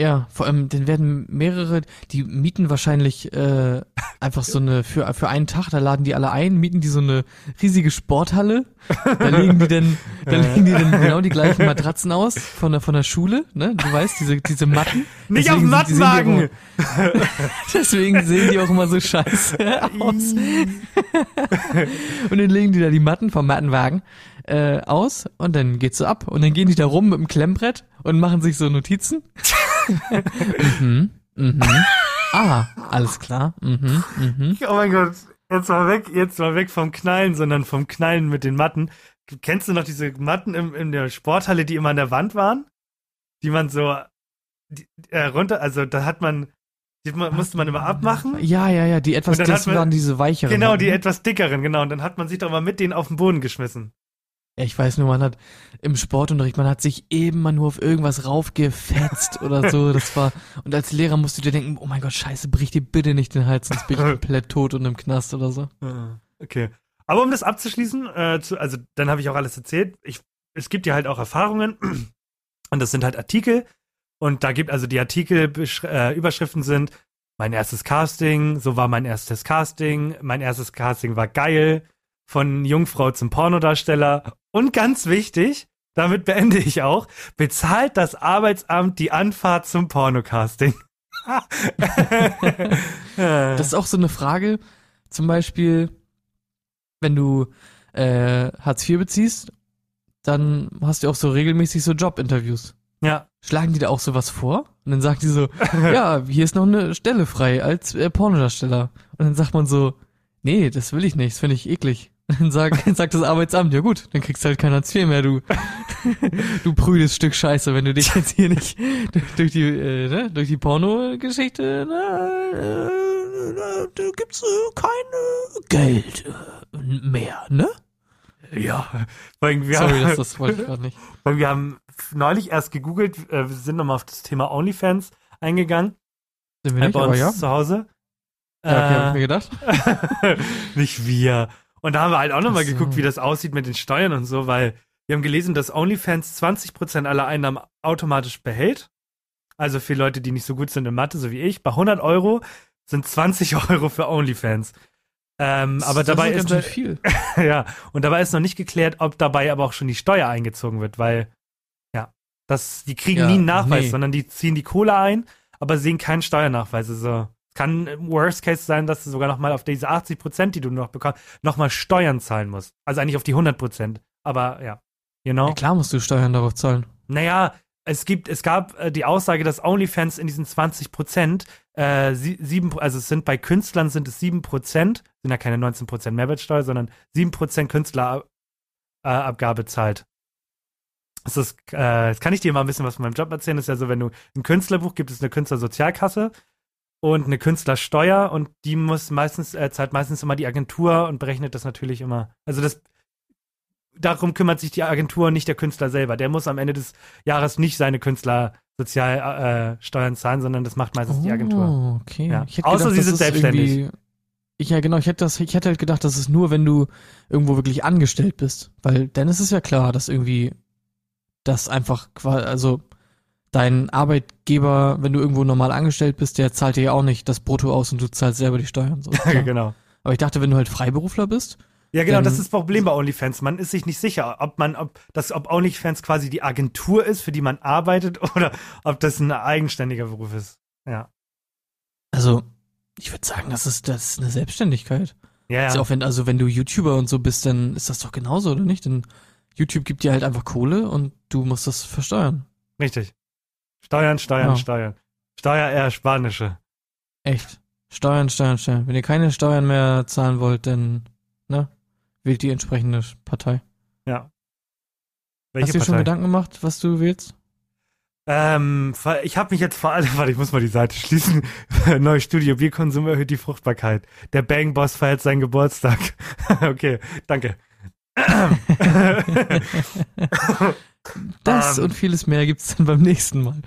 Speaker 2: Ja, vor allem, dann werden mehrere, die mieten wahrscheinlich äh, einfach so eine, für, für einen Tag, da laden die alle ein, mieten die so eine riesige Sporthalle, da legen die dann, da legen die dann genau die gleichen Matratzen aus von der, von der Schule, ne, du weißt, diese, diese Matten.
Speaker 3: Nicht auf
Speaker 2: Deswegen die
Speaker 3: Mattenwagen!
Speaker 2: Deswegen sehen die auch immer so scheiße aus. Und dann legen die da die Matten vom Mattenwagen äh, aus und dann geht's so ab. Und dann gehen die da rum mit dem Klemmbrett und machen sich so Notizen. mhm, mhm. Ah, alles klar. Mhm, mhm.
Speaker 3: Oh mein Gott, jetzt mal weg, jetzt mal weg vom Knallen, sondern vom Knallen mit den Matten. Kennst du noch diese Matten im, in der Sporthalle, die immer an der Wand waren? Die man so die, äh, runter, also da hat man, die man, musste man immer abmachen.
Speaker 2: Ja, ja, ja, die etwas, das
Speaker 3: man-
Speaker 2: waren diese weicheren.
Speaker 3: Genau, die etwas dickeren, genau. Und dann hat man sich doch mal mit denen auf den Boden geschmissen.
Speaker 2: Ich weiß nur, man hat im Sportunterricht, man hat sich eben mal nur auf irgendwas raufgefetzt oder so. Das war, und als Lehrer musst du dir denken, oh mein Gott, scheiße, brich dir bitte nicht den Hals, sonst bin ich komplett tot und im Knast oder so.
Speaker 3: Okay. Aber um das abzuschließen, äh, zu, also dann habe ich auch alles erzählt. Ich, es gibt ja halt auch Erfahrungen und das sind halt Artikel und da gibt also die Artikel äh, Überschriften sind mein erstes Casting, so war mein erstes Casting, mein erstes Casting war geil, von Jungfrau zum Pornodarsteller und ganz wichtig, damit beende ich auch, bezahlt das Arbeitsamt die Anfahrt zum Pornocasting.
Speaker 2: Das ist auch so eine Frage, zum Beispiel, wenn du äh, Hartz IV beziehst, dann hast du auch so regelmäßig so Jobinterviews.
Speaker 3: ja.
Speaker 2: Schlagen die da auch sowas vor? Und dann sagt die so, ja, hier ist noch eine Stelle frei als äh, Pornodarsteller. Und dann sagt man so, nee, das will ich nicht, das finde ich eklig. Dann sagt, sagt das Arbeitsamt, ja gut, dann kriegst du halt kein Hartz IV mehr, du, du prüdes Stück Scheiße, wenn du dich jetzt hier nicht durch, die, äh, ne, durch die Pornogeschichte, na, äh, da, da gibt's äh, kein äh, Geld äh, mehr, ne?
Speaker 3: Ja. Weil wir,
Speaker 2: Sorry, das, das wollte ich gerade nicht.
Speaker 3: weil wir haben neulich erst gegoogelt, äh, wir sind nochmal auf das Thema OnlyFans eingegangen.
Speaker 2: Sind wir
Speaker 3: äh,
Speaker 2: nicht,
Speaker 3: bei uns
Speaker 2: ja.
Speaker 3: zu Hause.
Speaker 2: Ja, okay, hab ich
Speaker 3: Äh,
Speaker 2: mir gedacht.
Speaker 3: nicht wir. Und da haben wir halt auch nochmal
Speaker 2: so.
Speaker 3: geguckt, wie das aussieht mit den Steuern und so, weil wir haben gelesen, dass OnlyFans 20% aller Einnahmen automatisch behält. Also für Leute, die nicht so gut sind in Mathe, so wie ich. Bei 100 Euro sind 20 Euro für OnlyFans. Ähm, aber
Speaker 2: Das
Speaker 3: dabei
Speaker 2: ist
Speaker 3: ist,
Speaker 2: viel.
Speaker 3: ja, und dabei ist noch nicht geklärt, ob dabei aber auch schon die Steuer eingezogen wird, weil, ja, das, die kriegen
Speaker 2: Ja,
Speaker 3: nie einen Nachweis,
Speaker 2: nee.
Speaker 3: sondern die ziehen die Kohle ein, aber sehen keinen Steuernachweis. Also, kann im Worst Case sein, dass du sogar nochmal auf diese 80 Prozent, die du noch bekommst, nochmal Steuern zahlen musst. Also eigentlich auf die 100 Prozent. Aber, ja, you know?
Speaker 2: Ja, klar musst du Steuern darauf zahlen.
Speaker 3: Naja, es gibt, es gab äh, die Aussage, dass OnlyFans in diesen 20 Prozent, äh, sie, sieben, also es sind bei Künstlern sind es sieben Prozent, sind ja keine 19 Prozent Mehrwertsteuer, sondern sieben Prozent Künstlerabgabe äh, zahlt. Das, ist, äh, jetzt kann ich dir mal ein bisschen was von meinem Job erzählen. Das ist ja so, wenn du ein Künstlerbuch gibt es eine Künstlersozialkasse und eine Künstlersteuer und die muss meistens, äh, zahlt meistens immer die Agentur und berechnet das natürlich immer. Also das darum kümmert sich die Agentur, nicht der Künstler selber. Der muss am Ende des Jahres nicht seine Künstlersozialsteuern äh, Steuern zahlen, sondern das macht meistens die Agentur.
Speaker 2: Oh, okay.
Speaker 3: Ja. Außer sie
Speaker 2: das
Speaker 3: sind selbstständig.
Speaker 2: Ich, ja, genau. Ich hätte, das, ich hätte halt gedacht, das ist nur, wenn du irgendwo wirklich angestellt bist. Weil dann ist es ja klar, dass irgendwie das einfach quasi, also dein Arbeitgeber, wenn du irgendwo normal angestellt bist, der zahlt dir ja auch nicht das Brutto aus und du zahlst selber die Steuern. So.
Speaker 3: Ja, genau.
Speaker 2: Aber ich dachte, wenn du halt Freiberufler bist,
Speaker 3: Ja, genau, das ist das Problem bei OnlyFans. Man ist sich nicht sicher, ob man, ob das, ob OnlyFans quasi die Agentur ist, für die man arbeitet, oder ob das ein eigenständiger Beruf ist. Ja.
Speaker 2: also ich würde sagen, das ist, das ist eine Selbstständigkeit.
Speaker 3: Ja,
Speaker 2: ja
Speaker 3: ja.
Speaker 2: auch wenn, also wenn du YouTuber und so bist, dann ist das doch genauso, oder nicht? Denn YouTube gibt dir halt einfach Kohle und du musst das versteuern.
Speaker 3: richtig. Steuern, Steuern,
Speaker 2: Ja.
Speaker 3: Steuern. Steuerersparnische.
Speaker 2: Echt. Steuern, Steuern, Steuern. Wenn ihr keine Steuern mehr zahlen wollt, dann, ne, wählt die entsprechende Partei.
Speaker 3: Ja.
Speaker 2: Hast du dir schon Gedanken gemacht, was du wählst?
Speaker 3: Ähm, ich habe mich jetzt vor allem, warte, ich muss mal die Seite schließen. Neues Studio, Bierkonsum erhöht die Fruchtbarkeit. Der Bang Boss feiert seinen Geburtstag. okay, danke.
Speaker 2: Das
Speaker 3: Ähm.
Speaker 2: und vieles mehr gibt's dann beim nächsten Mal.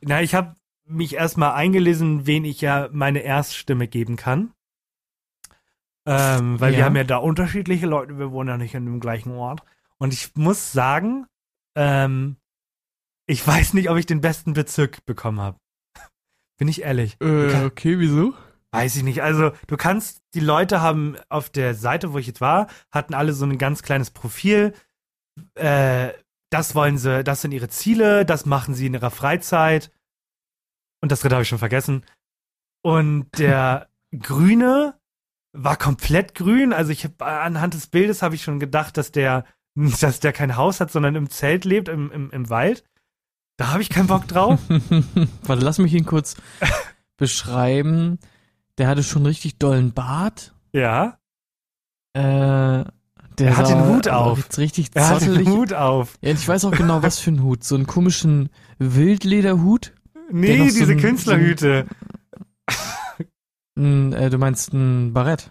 Speaker 3: Na, ich habe mich erstmal eingelesen, wen ich ja meine Erststimme geben kann. Ähm, weil wir
Speaker 2: Ja.
Speaker 3: haben ja da unterschiedliche Leute, wir wohnen ja nicht in dem gleichen Ort. Und ich muss sagen, ähm, ich weiß nicht, ob ich den besten Bezirk bekommen habe. Bin ich ehrlich.
Speaker 2: Äh, okay, wieso?
Speaker 3: Weiß ich nicht. Also, du kannst, die Leute haben auf der Seite, wo ich jetzt war, hatten alle so ein ganz kleines Profil. Äh, das wollen sie, das sind ihre Ziele, das machen sie in ihrer Freizeit. Und das dritte habe ich schon vergessen. Und der Grüne war komplett grün. Also ich habe anhand des Bildes habe ich schon gedacht, dass der, dass der kein Haus hat, sondern im Zelt lebt, im, im, im Wald. Da habe ich keinen Bock drauf.
Speaker 2: Warte, lass mich ihn kurz beschreiben. Der hatte schon richtig dollen Bart.
Speaker 3: ja.
Speaker 2: Äh, der
Speaker 3: Er hat
Speaker 2: sah
Speaker 3: den Hut auf.
Speaker 2: Richtig
Speaker 3: Er hat den. Hut auf.
Speaker 2: Ja, ich weiß auch genau, was für ein Hut. So einen komischen Wildlederhut.
Speaker 3: Nee,
Speaker 2: noch so
Speaker 3: diese
Speaker 2: ein-
Speaker 3: Künstlerhüte.
Speaker 2: Ein, äh, du meinst ein Barett.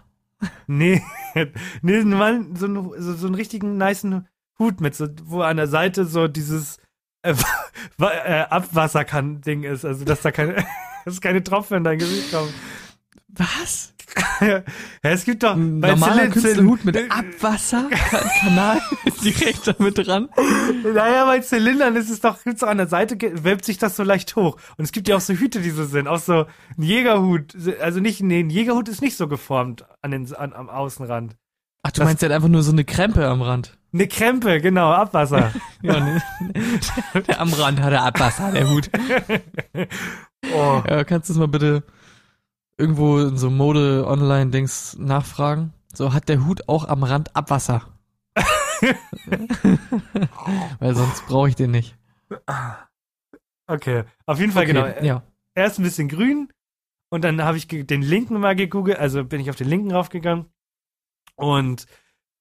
Speaker 3: Nee, nee, so, einen- so, so einen richtigen nicen Hut mit, so, wo an der Seite so dieses äh, äh, Abwasserkan-Ding ist, also dass da keine, dass keine Tropfen in dein Gesicht kommen.
Speaker 2: Was?
Speaker 3: ja, es gibt doch
Speaker 2: Ein
Speaker 3: bei
Speaker 2: normaler Künstlerhut mit
Speaker 3: Zylind-
Speaker 2: Abwasserkanal direkt damit dran.
Speaker 3: Naja, bei Zylindern ist es doch, gibt's doch an der Seite, wölbt sich das so leicht hoch. Und es gibt ja auch so Hüte, die so sind, auch so ein Jägerhut. Also nicht, nee, ein Jägerhut ist nicht so geformt an den, an, am Außenrand.
Speaker 2: Ach, du
Speaker 3: Das-
Speaker 2: meinst, hat einfach nur so eine Krempe am Rand.
Speaker 3: Eine Krempe, genau, Abwasser.
Speaker 2: Ja, ne? der am Rand hat er Abwasser, der Hut.
Speaker 3: oh.
Speaker 2: Ja, kannst du es mal bitte irgendwo in so Mode-Online-Dings nachfragen? So, hat der Hut auch am Rand Abwasser? Weil sonst brauche ich den nicht.
Speaker 3: Okay, auf jeden Fall, genau.
Speaker 2: Ja.
Speaker 3: erst ein bisschen grün und dann habe ich den linken mal gegoogelt, also bin ich auf den linken raufgegangen und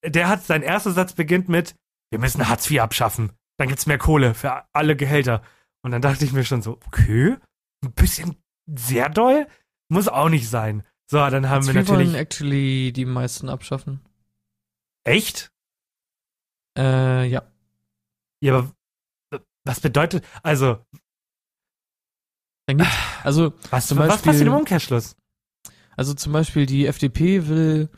Speaker 3: der hat, sein erster Satz beginnt mit, wir müssen Hartz IV abschaffen, dann gibt's mehr Kohle für alle Gehälter. Und dann dachte ich mir schon so, okay, ein bisschen sehr doll, muss auch nicht sein. So, dann haben wir
Speaker 2: wir wollen
Speaker 3: natürlich,
Speaker 2: actually die meisten abschaffen.
Speaker 3: echt?
Speaker 2: Äh, ja.
Speaker 3: Ja, aber was bedeutet, also,
Speaker 2: Dann gibt's, also,
Speaker 3: was,
Speaker 2: Zum
Speaker 3: was
Speaker 2: Beispiel-
Speaker 3: passiert im Umkehrschluss?
Speaker 2: also zum Beispiel die FDP will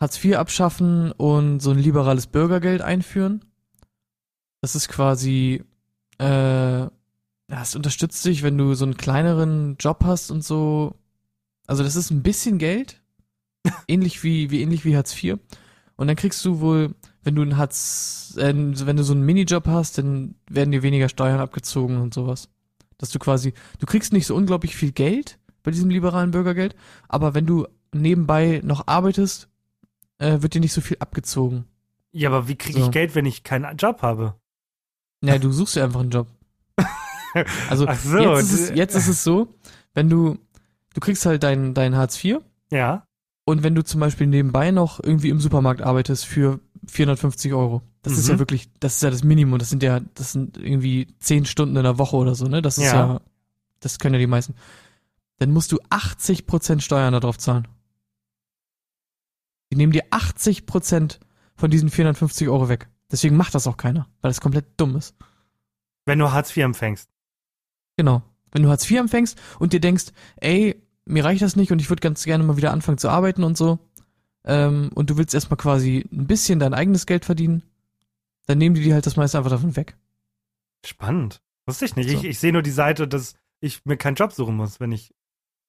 Speaker 2: Hartz IV abschaffen und so ein liberales Bürgergeld einführen. Das ist quasi, äh, ja, es unterstützt dich, wenn du so einen kleineren Job hast und so. Also das ist ein bisschen Geld, ähnlich wie, wie ähnlich wie Hartz IV. Und dann kriegst du wohl, wenn du ein Hartz, äh, wenn du so einen Minijob hast, dann werden dir weniger Steuern abgezogen und sowas. Dass du quasi, du kriegst nicht so unglaublich viel Geld bei diesem liberalen Bürgergeld, aber wenn du nebenbei noch arbeitest, äh, wird dir nicht so viel abgezogen.
Speaker 3: Ja, aber wie kriege
Speaker 2: So.
Speaker 3: ich Geld, wenn ich keinen Job habe?
Speaker 2: Ja, du suchst dir einfach einen Job. Also
Speaker 3: so,
Speaker 2: jetzt, ist es, jetzt ist es so, wenn du, du kriegst halt dein, dein Hartz IV
Speaker 3: Ja.
Speaker 2: und wenn du zum Beispiel nebenbei noch irgendwie im Supermarkt arbeitest für 450 Euro, das ist
Speaker 3: Mhm.
Speaker 2: ja wirklich, das ist ja das Minimum, das sind ja, das sind irgendwie 10 Stunden in der Woche oder so, ne? Das ist
Speaker 3: Ja.
Speaker 2: ja, das können ja die meisten. Dann musst du 80% Steuern darauf zahlen. Die nehmen dir 80% von diesen 450 Euro weg. Deswegen macht das auch keiner, weil das komplett dumm ist.
Speaker 3: Wenn du Hartz IV empfängst.
Speaker 2: Genau. Wenn du Hartz IV empfängst und dir denkst, ey, mir reicht das nicht und ich würde ganz gerne mal wieder anfangen zu arbeiten und so, ähm, und du willst erstmal quasi ein bisschen dein eigenes Geld verdienen, dann nehmen die dir halt das meiste einfach davon weg.
Speaker 3: Spannend. Wusste ich nicht.
Speaker 2: So.
Speaker 3: Ich, ich sehe nur die Seite, dass ich mir keinen Job suchen muss, wenn ich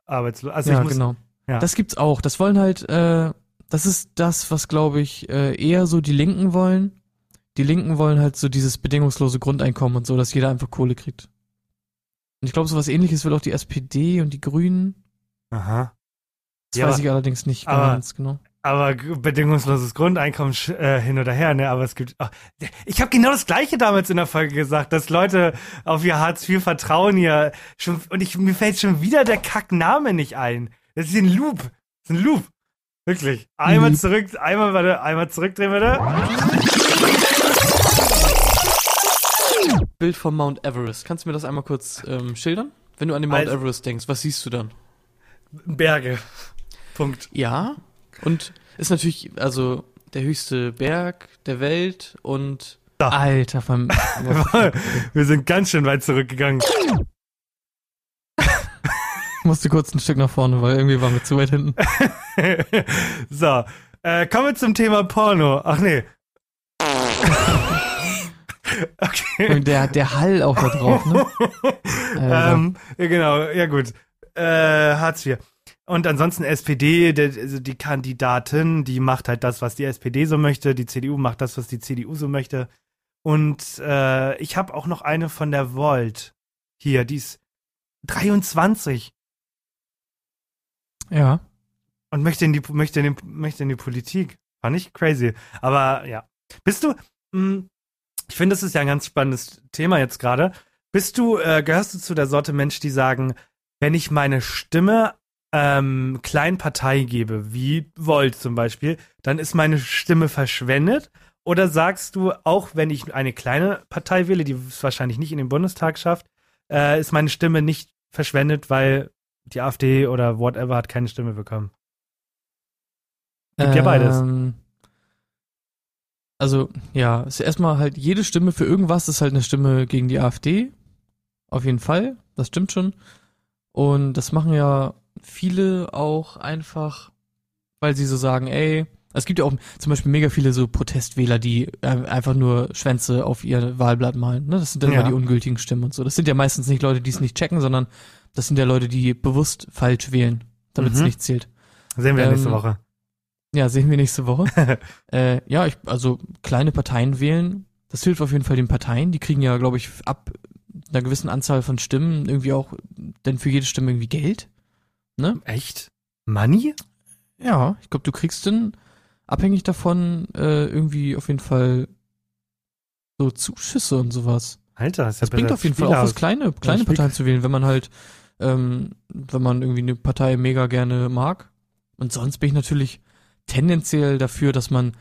Speaker 3: arbeitslos. Also
Speaker 2: ja,
Speaker 3: ich muss,
Speaker 2: genau.
Speaker 3: ja.
Speaker 2: Das gibt's auch. Das wollen halt, äh, das ist das, was glaube ich äh, eher so die Linken wollen. Die Linken wollen halt so dieses bedingungslose Grundeinkommen und so, dass jeder einfach Kohle kriegt. Und ich glaube, sowas ähnliches will auch die SPD und die Grünen.
Speaker 3: Aha.
Speaker 2: Das
Speaker 3: Ja,
Speaker 2: weiß ich allerdings nicht
Speaker 3: aber-
Speaker 2: ganz genau.
Speaker 3: Aber bedingungsloses Grundeinkommen äh, hin oder her, ne? Aber es gibt. Ach, ich habe genau das Gleiche damals in der Folge gesagt, dass Leute auf ihr Hartz IV vertrauen hier schon und ich mir fällt schon wieder der Kackname nicht ein. Das ist ein Loop. Das ist ein Loop. Wirklich. Einmal
Speaker 2: Loop.
Speaker 3: zurück, einmal warte, einmal zurückdrehen bitte.
Speaker 2: Bild vom Mount Everest. Kannst du mir das einmal kurz ähm, schildern? Wenn du an den Mount
Speaker 3: Also-
Speaker 2: Everest denkst, was siehst du dann?
Speaker 3: Berge. Punkt.
Speaker 2: Ja. Und ist natürlich, also der höchste Berg der Welt und
Speaker 3: Da.
Speaker 2: Alter, vom,
Speaker 3: Wir sind ganz schön weit zurückgegangen.
Speaker 2: musste kurz ein Stück nach vorne, weil irgendwie waren wir zu weit hinten.
Speaker 3: so, äh, kommen wir zum Thema Porno. Ach nee. okay.
Speaker 2: Und der, der Hall auch da drauf, ne?
Speaker 3: Ähm, ja, genau, ja gut. Äh, Hartz IV. Und ansonsten SPD, der, also die Kandidatin, die macht halt das, was die SPD so möchte. Die CDU macht das, was die CDU so möchte. Und äh, ich habe auch noch eine von der Volt. Hier, die ist 23
Speaker 2: ja.
Speaker 3: und möchte in die möchte in die, möchte in die Politik. Fand ich crazy. Aber ja. Bist du, mh, ich finde, das ist ja ein ganz spannendes Thema jetzt gerade. Bist du, äh, gehörst du zu der Sorte Mensch, die sagen, wenn ich meine Stimme ähm, kleinen Partei gebe, wie Volt zum Beispiel, dann ist meine Stimme verschwendet? Oder sagst du, auch wenn ich eine kleine Partei wähle, die es wahrscheinlich nicht in den Bundestag schafft, äh, ist meine Stimme nicht verschwendet, weil die AfD oder whatever hat keine Stimme bekommen? Gibt ja beides.
Speaker 2: Also, ja, ist erstmal halt jede Stimme für irgendwas ist halt eine Stimme gegen die AfD. Auf jeden Fall. Das stimmt schon. Und das machen ja viele auch einfach, weil sie so sagen, ey, es gibt ja auch zum Beispiel mega viele so Protestwähler, die äh, einfach nur Schwänze auf ihr Wahlblatt malen. Ne? Das sind dann
Speaker 3: Ja.
Speaker 2: immer die ungültigen Stimmen und so. Das sind ja meistens nicht Leute, die es nicht checken, sondern das sind ja Leute, die bewusst falsch wählen, damit es
Speaker 3: Mhm.
Speaker 2: nicht zählt.
Speaker 3: Sehen wir
Speaker 2: Ähm,
Speaker 3: nächste Woche.
Speaker 2: Ja, sehen wir nächste Woche. äh, ja, ich, also kleine Parteien wählen, das hilft auf jeden Fall den Parteien. Die kriegen ja, glaube ich, ab einer gewissen Anzahl von Stimmen irgendwie auch denn für jede Stimme irgendwie Geld.
Speaker 3: Echt? Money?
Speaker 2: Ja, ich glaube, du kriegst dann abhängig davon äh, irgendwie auf jeden Fall so Zuschüsse und sowas.
Speaker 3: Alter, das, ist ja
Speaker 2: Das bringt auf jeden
Speaker 3: als
Speaker 2: Fall auch was kleine, kleine
Speaker 3: Spiel-
Speaker 2: Parteien zu wählen, wenn man halt, ähm, wenn man irgendwie eine Partei mega gerne mag. Und sonst bin ich natürlich tendenziell dafür, dass man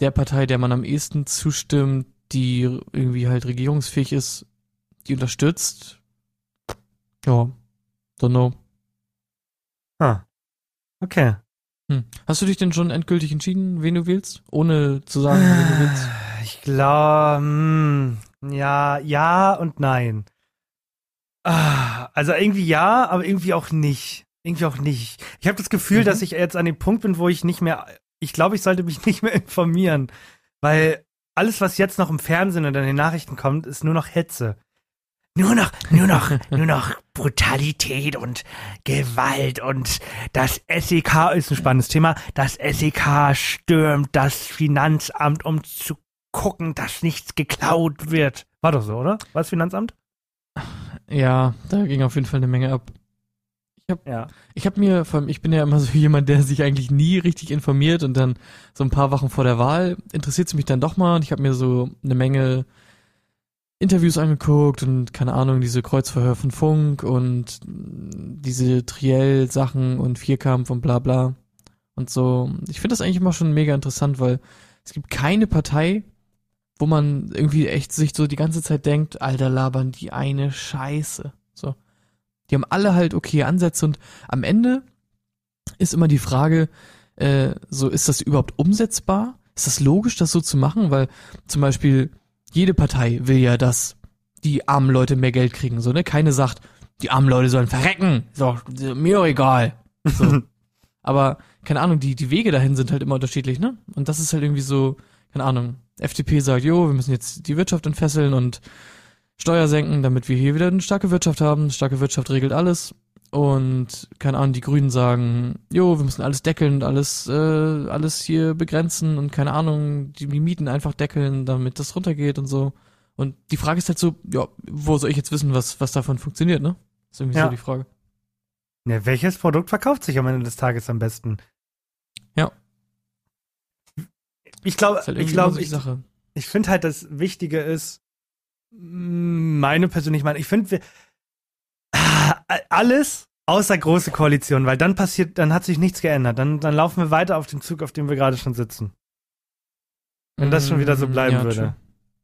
Speaker 2: der Partei, der man am ehesten zustimmt, die irgendwie halt regierungsfähig ist, die unterstützt. Ja, don't know.
Speaker 3: Ah. Okay.
Speaker 2: Hm. Hast du dich denn schon endgültig entschieden, wen du wählst? Ohne zu sagen, wen du willst?
Speaker 3: Ich glaube, hm, ja, ja und nein. Ah, also irgendwie ja, aber irgendwie auch nicht. Irgendwie auch nicht. Ich habe das Gefühl,
Speaker 2: Mhm.
Speaker 3: dass ich jetzt an dem Punkt bin, wo ich nicht mehr, ich glaube, ich sollte mich nicht mehr informieren, weil alles, was jetzt noch im Fernsehen und in den Nachrichten kommt, ist nur noch Hetze. Nur noch, nur noch, nur noch Brutalität und Gewalt und das SEK ist ein spannendes Thema. Das SEK stürmt das Finanzamt, um zu gucken, dass nichts geklaut wird. War doch so, oder? War das Finanzamt?
Speaker 2: Ja, da ging auf jeden Fall eine Menge ab.
Speaker 3: Ja.
Speaker 2: Ich habe mir, vor allem, ich bin ja immer so jemand, der sich eigentlich nie richtig informiert und dann so ein paar Wochen vor der Wahl interessiert es mich dann doch mal und ich habe mir so eine Menge Interviews angeguckt und keine Ahnung, diese Kreuzverhör von Funk und diese Triell-Sachen und Vierkampf und bla bla und so. Ich finde das eigentlich immer schon mega interessant, weil es gibt keine Partei, wo man irgendwie echt sich so die ganze Zeit denkt, Alter, labern die eine Scheiße. Die haben alle halt okay Ansätze und am Ende ist immer die Frage, äh, so ist das überhaupt umsetzbar? Ist das logisch, das so zu machen? Weil zum Beispiel jede Partei will ja, dass die armen Leute mehr Geld kriegen. So, ne? Keine sagt, die armen Leute sollen verrecken. So, mir doch egal. So. Aber, keine Ahnung, die, die Wege dahin sind halt immer unterschiedlich, ne? Und das ist halt irgendwie so, keine Ahnung. FDP sagt, jo, wir müssen jetzt die Wirtschaft entfesseln und Steuer senken, damit wir hier wieder eine starke Wirtschaft haben. Starke Wirtschaft regelt alles. Und, keine Ahnung, die Grünen sagen, jo, wir müssen alles deckeln und alles, äh, alles hier begrenzen und keine Ahnung, die, die Mieten einfach deckeln, damit das runtergeht und so. Und die Frage ist halt so, ja, wo soll ich jetzt wissen, was, was davon funktioniert, ne? Ist irgendwie
Speaker 3: Ja.
Speaker 2: so die Frage.
Speaker 3: Ja, welches Produkt verkauft sich am Ende des Tages am besten?
Speaker 2: Ja.
Speaker 3: Ich glaube,
Speaker 2: halt
Speaker 3: ich glaube, ich, ich finde halt, das Wichtige ist, meine persönliche Meinung, ich finde, wir- Ah, alles außer große Koalition, weil dann passiert, dann hat sich nichts geändert. Dann, dann laufen wir weiter auf dem Zug, auf dem wir gerade schon sitzen. Wenn das schon wieder so
Speaker 2: Mm,
Speaker 3: bleiben
Speaker 2: ja,
Speaker 3: würde.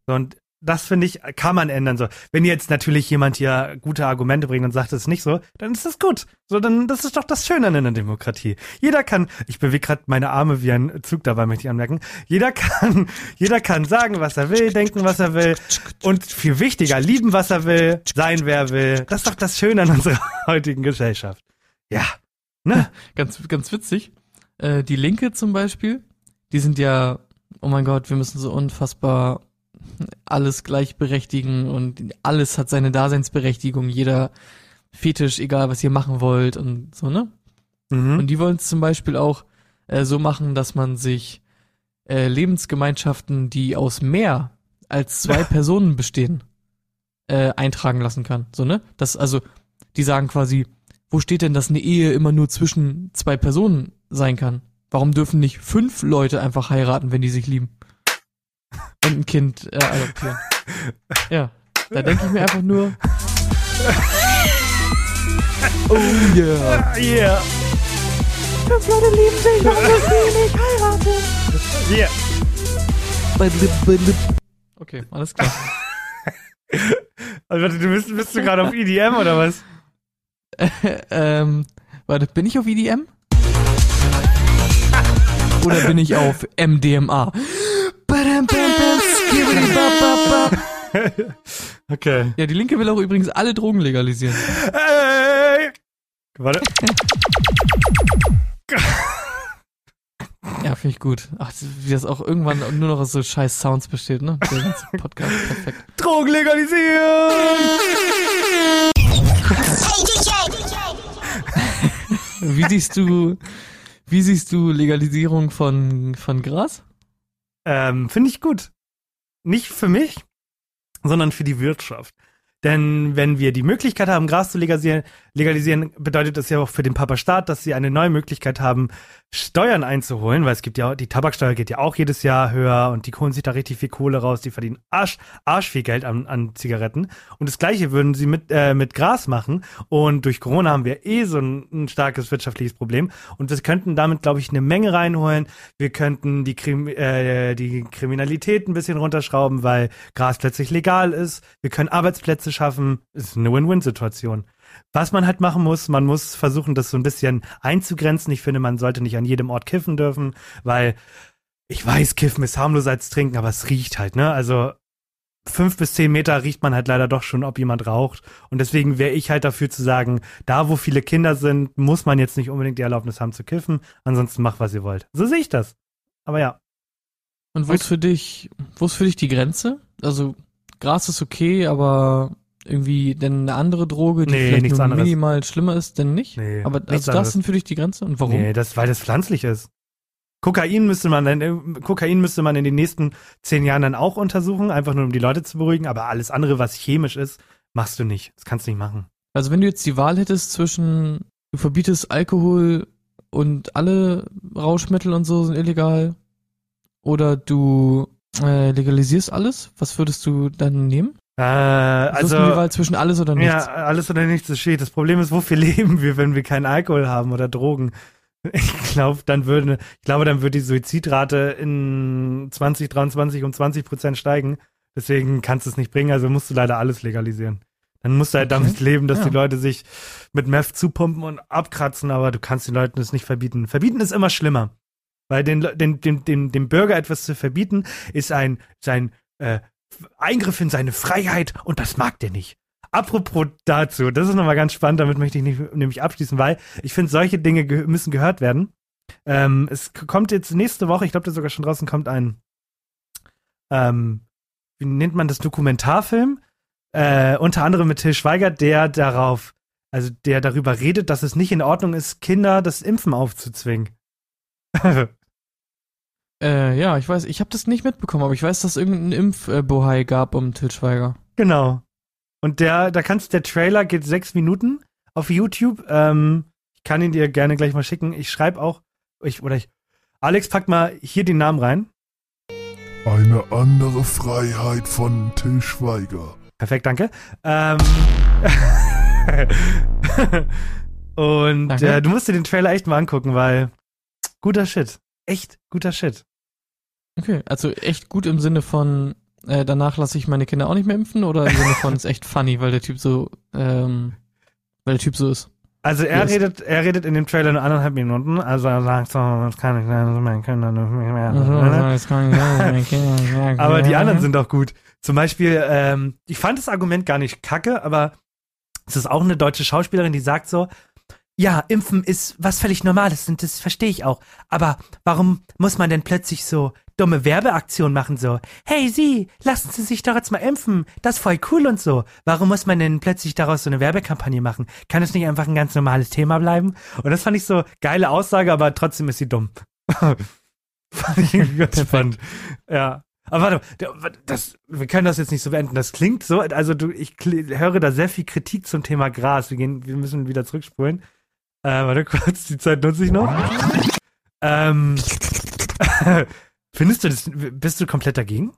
Speaker 3: So, und das finde ich, kann man ändern. So, wenn jetzt natürlich jemand hier gute Argumente bringt und sagt, es ist nicht so, dann ist das gut. So, dann das ist doch das Schöne an einer Demokratie. Jeder kann, ich bewege gerade meine Arme wie ein Zug dabei, möchte ich anmerken. Jeder kann, jeder kann sagen, was er will, denken, was er will und viel wichtiger, lieben, was er will, sein, wer will. Das ist doch das Schöne an unserer heutigen Gesellschaft. Ja. Ne?
Speaker 2: Ganz, ganz witzig. Äh, die Linke zum Beispiel, die sind ja, oh mein Gott, wir müssen so unfassbar alles gleichberechtigen und alles hat seine Daseinsberechtigung, jeder Fetisch, egal was ihr machen wollt und so, ne?
Speaker 3: Mhm.
Speaker 2: Und die wollen es zum Beispiel auch äh, so machen, dass man sich äh, Lebensgemeinschaften, die aus mehr als zwei Personen bestehen, äh, eintragen lassen kann. So, ne? Das, also, die sagen quasi, wo steht denn, dass eine Ehe immer nur zwischen zwei Personen sein kann? Warum dürfen nicht fünf Leute einfach heiraten, wenn die sich lieben? Und ein Kind äh, adoptieren. Ja, da denke ich mir einfach nur. Oh yeah.
Speaker 3: Ah, Yeah.
Speaker 2: Fünf Leute lieben sich, warum dürfen die nicht heiraten?
Speaker 3: Yeah.
Speaker 2: Okay, alles klar.
Speaker 3: Also, warte, du bist, bist du gerade auf EDM oder was?
Speaker 2: ähm, warte, bin ich auf EDM? Oder bin ich auf MDMA?
Speaker 3: Okay.
Speaker 2: Ja, die Linke will auch übrigens alle Drogen legalisieren.
Speaker 3: Hey. Warte.
Speaker 2: Ja, finde ich gut. Ach, wie das auch irgendwann nur noch aus so scheiß Sounds besteht, ne? Der ganze Podcast, perfekt.
Speaker 3: Drogen legalisieren!
Speaker 2: Wie siehst du, wie siehst du Legalisierung von, von Gras?
Speaker 3: Ähm, Finde ich gut. Nicht für mich, sondern für die Wirtschaft. Denn wenn wir die Möglichkeit haben, Gras zu legalisieren, legalisieren, bedeutet das ja auch für den Papa-Staat, dass sie eine neue Möglichkeit haben, Steuern einzuholen, weil es gibt ja, die Tabaksteuer geht ja auch jedes Jahr höher und die holen sich da richtig viel Kohle raus, die verdienen Arsch, Arsch viel Geld an, an Zigaretten. Und das Gleiche würden sie mit, äh, mit Gras machen. Und durch Corona haben wir eh so ein, ein starkes wirtschaftliches Problem. Und wir könnten damit, glaube ich, eine Menge reinholen. Wir könnten die, Krim, äh, die Kriminalität ein bisschen runterschrauben, weil Gras plötzlich legal ist. Wir können Arbeitsplätze schaffen. Ist eine Win-Win-Situation. Was man halt machen muss, man muss versuchen, das so ein bisschen einzugrenzen. Ich finde, man sollte nicht an jedem Ort kiffen dürfen, weil ich weiß, Kiffen ist harmloser als Trinken, aber es riecht halt, ne? Also fünf bis zehn Meter riecht man halt leider doch schon, ob jemand raucht. Und deswegen wäre ich halt dafür zu sagen, da wo viele Kinder sind, muss man jetzt nicht unbedingt die Erlaubnis haben zu kiffen. Ansonsten macht, was ihr wollt. So sehe ich das. Aber ja.
Speaker 2: Und wo ist für dich, wo ist für dich die Grenze? Also Gras ist okay, aber irgendwie denn eine andere Droge, die
Speaker 3: Nee,
Speaker 2: vielleicht nur
Speaker 3: anderes.
Speaker 2: minimal schlimmer ist, denn nicht?
Speaker 3: Nee,
Speaker 2: aber also das
Speaker 3: anderes.
Speaker 2: sind für dich die Grenze und warum?
Speaker 3: Nee, das, weil das pflanzlich ist. Kokain müsste man dann, äh, Kokain müsste man in den nächsten zehn Jahren dann auch untersuchen, einfach nur um die Leute zu beruhigen, aber alles andere, was chemisch ist, machst du nicht. Das kannst du nicht machen.
Speaker 2: Also wenn du jetzt die Wahl hättest zwischen, du verbietest Alkohol und alle Rauschmittel und so sind illegal, oder du äh, legalisierst alles, was würdest du dann nehmen?
Speaker 3: Äh,
Speaker 2: Also die Wahl zwischen alles oder nichts.
Speaker 3: ja, alles oder nichts ist steht. Das Problem ist, wofür leben wir, wenn wir keinen Alkohol haben oder Drogen? Ich glaube, dann würde, ich glaube, dann wird die Suizidrate in 2023 um 20 Prozent steigen. Deswegen kannst du es nicht bringen, also musst du leider alles legalisieren. Dann musst du halt
Speaker 2: Okay.
Speaker 3: damit leben, dass
Speaker 2: Ja.
Speaker 3: die Leute sich mit Meth zupumpen und abkratzen, aber du kannst den Leuten das nicht verbieten. Verbieten ist immer schlimmer. Weil den, den, dem, dem, dem Bürger etwas zu verbieten, ist ein, sein äh, Eingriff in seine Freiheit und das mag der nicht. Apropos dazu, das ist nochmal ganz spannend, damit möchte ich nicht, nämlich abschließen, weil ich finde, solche Dinge ge müssen gehört werden. Ähm, es kommt jetzt nächste Woche, ich glaube, da sogar schon draußen kommt ein, ähm, wie nennt man das, Dokumentarfilm, äh, unter anderem mit Till Schweiger, der darauf, also der darüber redet, dass es nicht in Ordnung ist, Kinder das Impfen aufzuzwingen.
Speaker 2: Äh, ja, ich weiß, ich habe das nicht mitbekommen, aber ich weiß, dass es irgendeinen Impfbohai gab um Til Schweiger.
Speaker 3: Genau. Und der, da kannst der Trailer geht sechs Minuten auf YouTube. Ähm, ich kann ihn dir gerne gleich mal schicken. Ich schreibe auch, ich, oder ich, Alex, pack mal hier den Namen rein.
Speaker 4: Eine andere Freiheit von Till Schweiger.
Speaker 3: Perfekt, danke. Ähm, und
Speaker 2: Danke.
Speaker 3: äh, du musst dir den Trailer echt mal angucken, weil guter Shit. Echt guter Shit.
Speaker 2: Okay, also echt gut im Sinne von, äh, danach lasse ich meine Kinder auch nicht mehr impfen oder im Sinne von, ist echt funny, weil der Typ so, ähm, weil der Typ so ist.
Speaker 3: Also er
Speaker 2: Yes.
Speaker 3: redet, er redet in dem Trailer nur anderthalb Minuten. Also er sagt so, das kann ich leider mein Kinder nicht mehr.
Speaker 2: Mhm.
Speaker 3: Aber die anderen sind auch gut. Zum Beispiel, ähm, ich fand das Argument gar nicht kacke, aber es ist auch eine deutsche Schauspielerin, die sagt so, ja, Impfen ist was völlig Normales und das verstehe ich auch. Aber warum muss man denn plötzlich so dumme Werbeaktionen machen, so, hey Sie, lassen Sie sich doch jetzt mal impfen, das ist voll cool und so. Warum muss man denn plötzlich daraus so eine Werbekampagne machen? Kann es nicht einfach ein ganz normales Thema bleiben? Und das fand ich so geile Aussage, aber trotzdem ist sie dumm. fand ich irgendwie ganz spannend. Ja. Aber warte, das, wir können das jetzt nicht so beenden. Das klingt so, also du, ich höre da sehr viel Kritik zum Thema Gras. Wir gehen, wir müssen wieder zurückspulen. Äh, warte kurz, die Zeit nutze ich noch. Ähm, findest du das, bist du komplett dagegen?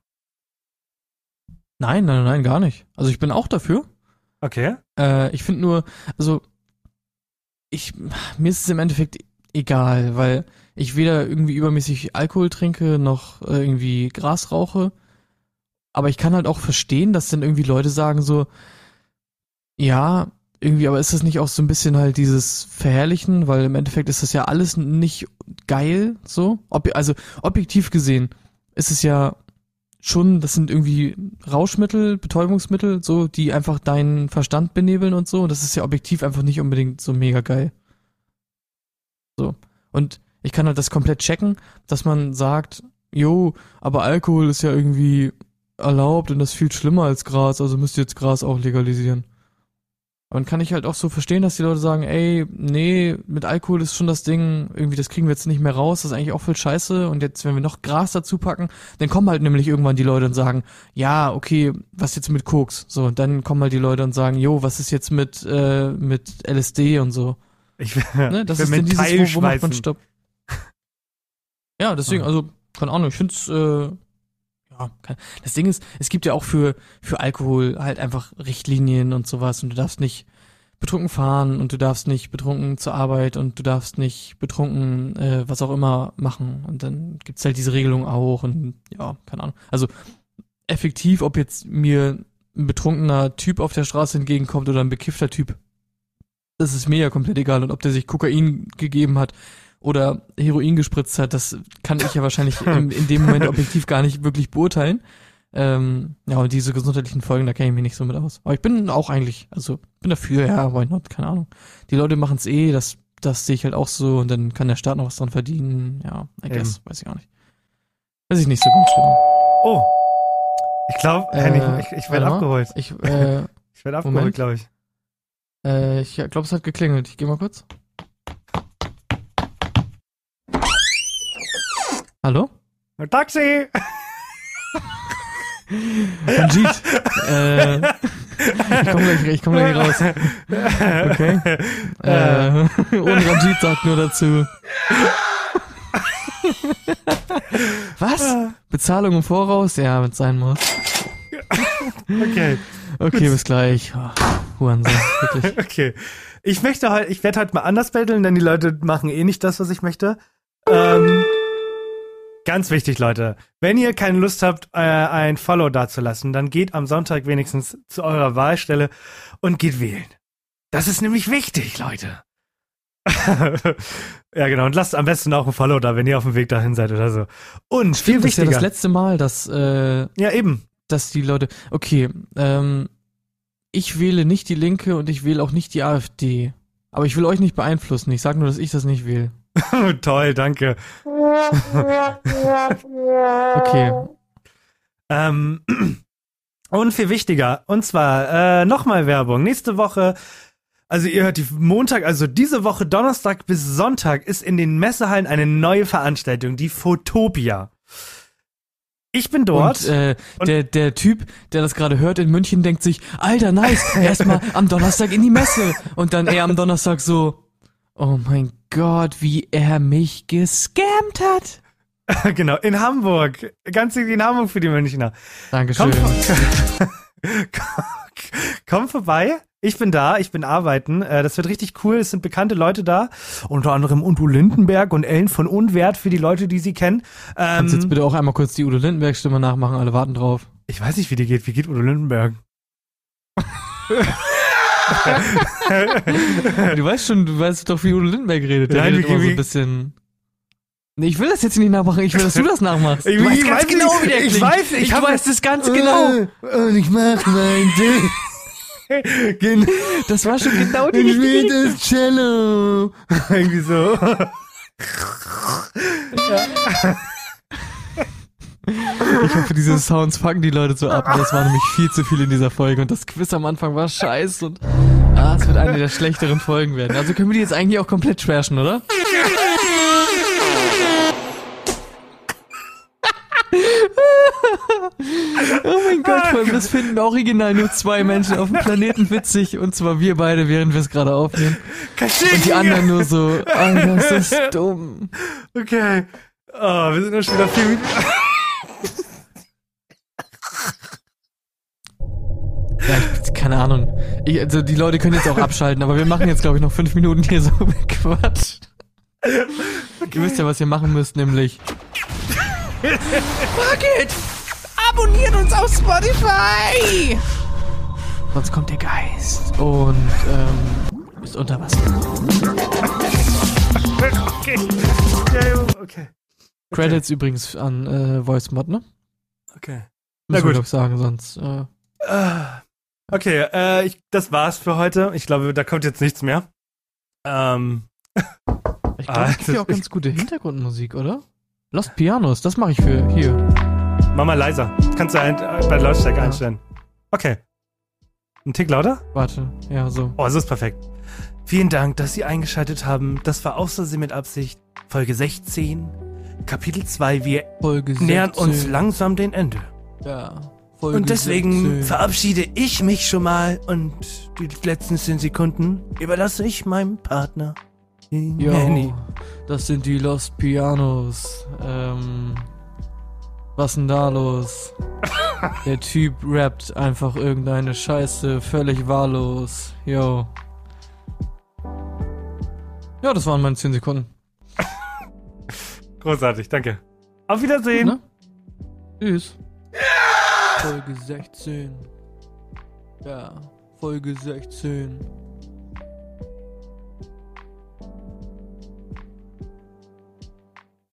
Speaker 2: Nein, nein, nein, gar nicht. Also ich bin auch dafür.
Speaker 3: Okay.
Speaker 2: Äh, ich finde nur, also ich, mir ist es im Endeffekt egal, weil ich weder irgendwie übermäßig Alkohol trinke noch äh, irgendwie Gras rauche. Aber ich kann halt auch verstehen, dass dann irgendwie Leute sagen so, ja, irgendwie, aber ist das nicht auch so ein bisschen halt dieses Verherrlichen, weil im Endeffekt ist das ja alles nicht geil, so. Ob, also objektiv gesehen ist es ja schon, das sind irgendwie Rauschmittel, Betäubungsmittel, so, die einfach deinen Verstand benebeln und so. Und das ist ja objektiv einfach nicht unbedingt so mega geil. So. Und ich kann halt das komplett checken, dass man sagt, jo, aber Alkohol ist ja irgendwie erlaubt und das ist viel schlimmer als Gras, also müsst ihr jetzt Gras auch legalisieren. Dann kann ich halt auch so verstehen, dass die Leute sagen, ey, nee, mit Alkohol ist schon das Ding, irgendwie, das kriegen wir jetzt nicht mehr raus, das ist eigentlich auch voll scheiße. Und jetzt, wenn wir noch Gras dazu packen, dann kommen halt nämlich irgendwann die Leute und sagen, ja, okay, was jetzt mit Koks? So, und dann kommen halt die Leute und sagen, jo, was ist jetzt mit, äh, mit LSD und so.
Speaker 3: Ich will,
Speaker 2: Ne? Das
Speaker 3: ich
Speaker 2: ist
Speaker 3: will
Speaker 2: dann dieses,
Speaker 3: Metall
Speaker 2: wo, wo macht man. Stopp? Ja, deswegen, also, keine Ahnung, ich find's, äh, das Ding ist, es gibt ja auch für, für Alkohol halt einfach Richtlinien und sowas und du darfst nicht betrunken fahren und du darfst nicht betrunken zur Arbeit und du darfst nicht betrunken, äh, was auch immer machen und dann gibt's halt diese Regelung auch und ja, keine Ahnung. Also, effektiv, ob jetzt mir ein betrunkener Typ auf der Straße entgegenkommt oder ein bekiffter Typ, das ist mir ja komplett egal. Und ob der sich Kokain gegeben hat oder Heroin gespritzt hat, das kann ich ja wahrscheinlich in, in dem Moment objektiv gar nicht wirklich beurteilen. Ähm, ja, und diese gesundheitlichen Folgen, da kenne ich mich nicht so mit aus. Aber ich bin auch eigentlich, also bin dafür, ja, why not, keine Ahnung. Die Leute machen es eh, das, das sehe ich halt auch so und dann kann der Staat noch was dran verdienen. Ja, I guess, weiß ich auch nicht. Weiß ich nicht so ganz genau.
Speaker 3: Oh. Ich glaube,
Speaker 2: Äh,
Speaker 3: ich, ich werde abgeholt.
Speaker 2: Ich, äh,
Speaker 3: Ich werde abgeholt, glaube ich.
Speaker 2: äh, ich glaube, es hat geklingelt. Ich gehe mal kurz. Hallo?
Speaker 3: Taxi!
Speaker 2: Ranjit. äh, ich komme gleich, ich komm gleich raus. Okay. Äh, und Ranjit sagt nur dazu. Was? Bezahlung im Voraus? Ja, wenn es sein muss.
Speaker 3: Okay,
Speaker 2: Okay, bis gleich. Oh, Hurensohn, wirklich.
Speaker 3: okay. Ich möchte heute, ich werde heute mal anders betteln, denn die Leute machen eh nicht das, was ich möchte. Ähm, ganz wichtig, Leute. Wenn ihr keine Lust habt, äh, ein Follow dazulassen, dann geht am Sonntag wenigstens zu eurer Wahlstelle und geht wählen. Das ist nämlich wichtig, Leute. ja, genau. Und lasst am besten auch ein Follow da, wenn ihr auf dem Weg dahin seid oder so. Und viel
Speaker 2: Das ist ja
Speaker 3: wichtiger.
Speaker 2: das letzte Mal, dass, äh,
Speaker 3: ja, eben.
Speaker 2: dass die Leute. Okay, ähm, ich wähle nicht die Linke und ich wähle auch nicht die AfD. Aber ich will euch nicht beeinflussen. Ich sage nur, dass ich das nicht will.
Speaker 3: Toll, danke.
Speaker 2: Okay.
Speaker 3: Ähm, und viel wichtiger, und zwar äh, nochmal Werbung. Nächste Woche, also ihr hört die Montag, also diese Woche Donnerstag bis Sonntag ist in den Messehallen eine neue Veranstaltung, die Photopia. Ich bin dort.
Speaker 2: Und, äh,
Speaker 3: Und-
Speaker 2: der, der Typ, der das gerade hört in München, denkt sich, Alter, nice, erstmal am Donnerstag in die Messe. Und dann er am Donnerstag so, oh mein Gott, wie er mich gescammt hat.
Speaker 3: genau, in Hamburg. Ganz in Hamburg für die Münchner.
Speaker 2: Dankeschön.
Speaker 3: Komm, komm vorbei. Ich bin da, ich bin arbeiten. Äh, Das wird richtig cool. Es sind bekannte Leute da. Unter anderem Udo Lindenberg und Ellen von Unwert für die Leute, die sie kennen.
Speaker 2: Kannst jetzt
Speaker 3: Ähm,
Speaker 2: bitte auch einmal kurz die Udo Lindenberg-Stimme nachmachen, alle warten drauf.
Speaker 3: ich weiß nicht, wie die geht. Wie geht Udo Lindenberg?
Speaker 2: Du weißt schon, du weißt doch, wie Udo Lindenberg redet. Der
Speaker 3: Nein,
Speaker 2: redet
Speaker 3: wie-
Speaker 2: immer so ein bisschen. Nee, ich will das jetzt nicht nachmachen, ich will, dass du das nachmachst.
Speaker 3: Ich-
Speaker 2: Du weißt
Speaker 3: ich
Speaker 2: ganz
Speaker 3: weiß
Speaker 2: genau,
Speaker 3: nicht,
Speaker 2: wie der
Speaker 3: ich
Speaker 2: klingt.
Speaker 3: weiß, ich
Speaker 2: ich
Speaker 3: hab-
Speaker 2: weiß das ganz genau.
Speaker 3: Und ich mach mein Ding. Genau.
Speaker 2: Das war schon genau die richtige
Speaker 3: das Cello. Irgendwie so.
Speaker 2: Ich hoffe, diese Sounds fucken die Leute so ab. Das war nämlich viel zu viel in dieser Folge und das Quiz am Anfang war scheiße und ah, es wird eine der schlechteren Folgen werden. Also können wir die jetzt eigentlich auch komplett trashen, oder? oh mein Gott, vor allem das finden original nur zwei Menschen auf dem Planeten witzig und zwar wir beide, während wir es gerade aufnehmen. Und die anderen nur so, Alter, ist das dumm.
Speaker 3: Okay. Oh, wir sind noch schon wieder vier Minuten.
Speaker 2: Ja, ich, keine Ahnung. Ich, also die Leute können jetzt auch abschalten, aber wir machen jetzt, glaube ich, noch fünf Minuten hier so Quatsch. Ihr wisst ja, was ihr machen müsst, nämlich. Fuck it! Abonniert uns auf Spotify! Sonst kommt der Geist und ähm, ist unter Wasser.
Speaker 3: Okay. Ja, ja, okay.
Speaker 2: Credits übrigens an äh, VoiceMod, ne?
Speaker 3: Okay. Na
Speaker 2: Müssen wir
Speaker 3: gut.
Speaker 2: doch sagen, sonst. Äh,
Speaker 3: Ah. Okay, äh, ich, das war's für heute. Ich glaube, da kommt jetzt nichts mehr. Ähm,
Speaker 2: ich
Speaker 3: Ah,
Speaker 2: glaube, es gibt
Speaker 3: das
Speaker 2: ja auch ganz gute Hintergrundmusik, oder? Lost Pianos, das mache ich für hier.
Speaker 3: mach mal leiser. Kannst du ein, bei Lautstärke
Speaker 2: Ja.
Speaker 3: einstellen. Okay. Ein Tick lauter?
Speaker 2: Warte, ja, so.
Speaker 3: Oh, so ist perfekt. Vielen Dank, dass Sie eingeschaltet haben. Das war Außersehen mit Absicht. Folge 16, Kapitel 2. Wir
Speaker 2: Folge 16.
Speaker 3: nähern uns langsam dem Ende.
Speaker 2: Ja. Folge
Speaker 3: Und deswegen
Speaker 2: 16.
Speaker 3: verabschiede ich mich schon mal und die letzten 10 Sekunden überlasse ich meinem Partner.
Speaker 2: Jo,
Speaker 3: Henny.
Speaker 2: das sind die Lost Pianos. Ähm, was denn da los? Der Typ rappt einfach irgendeine Scheiße, völlig wahllos. Yo. Ja, das waren meine 10 Sekunden.
Speaker 3: Großartig, danke. Auf Wiedersehen.
Speaker 2: Ne? Tschüss. Folge 16. Ja, Folge 16.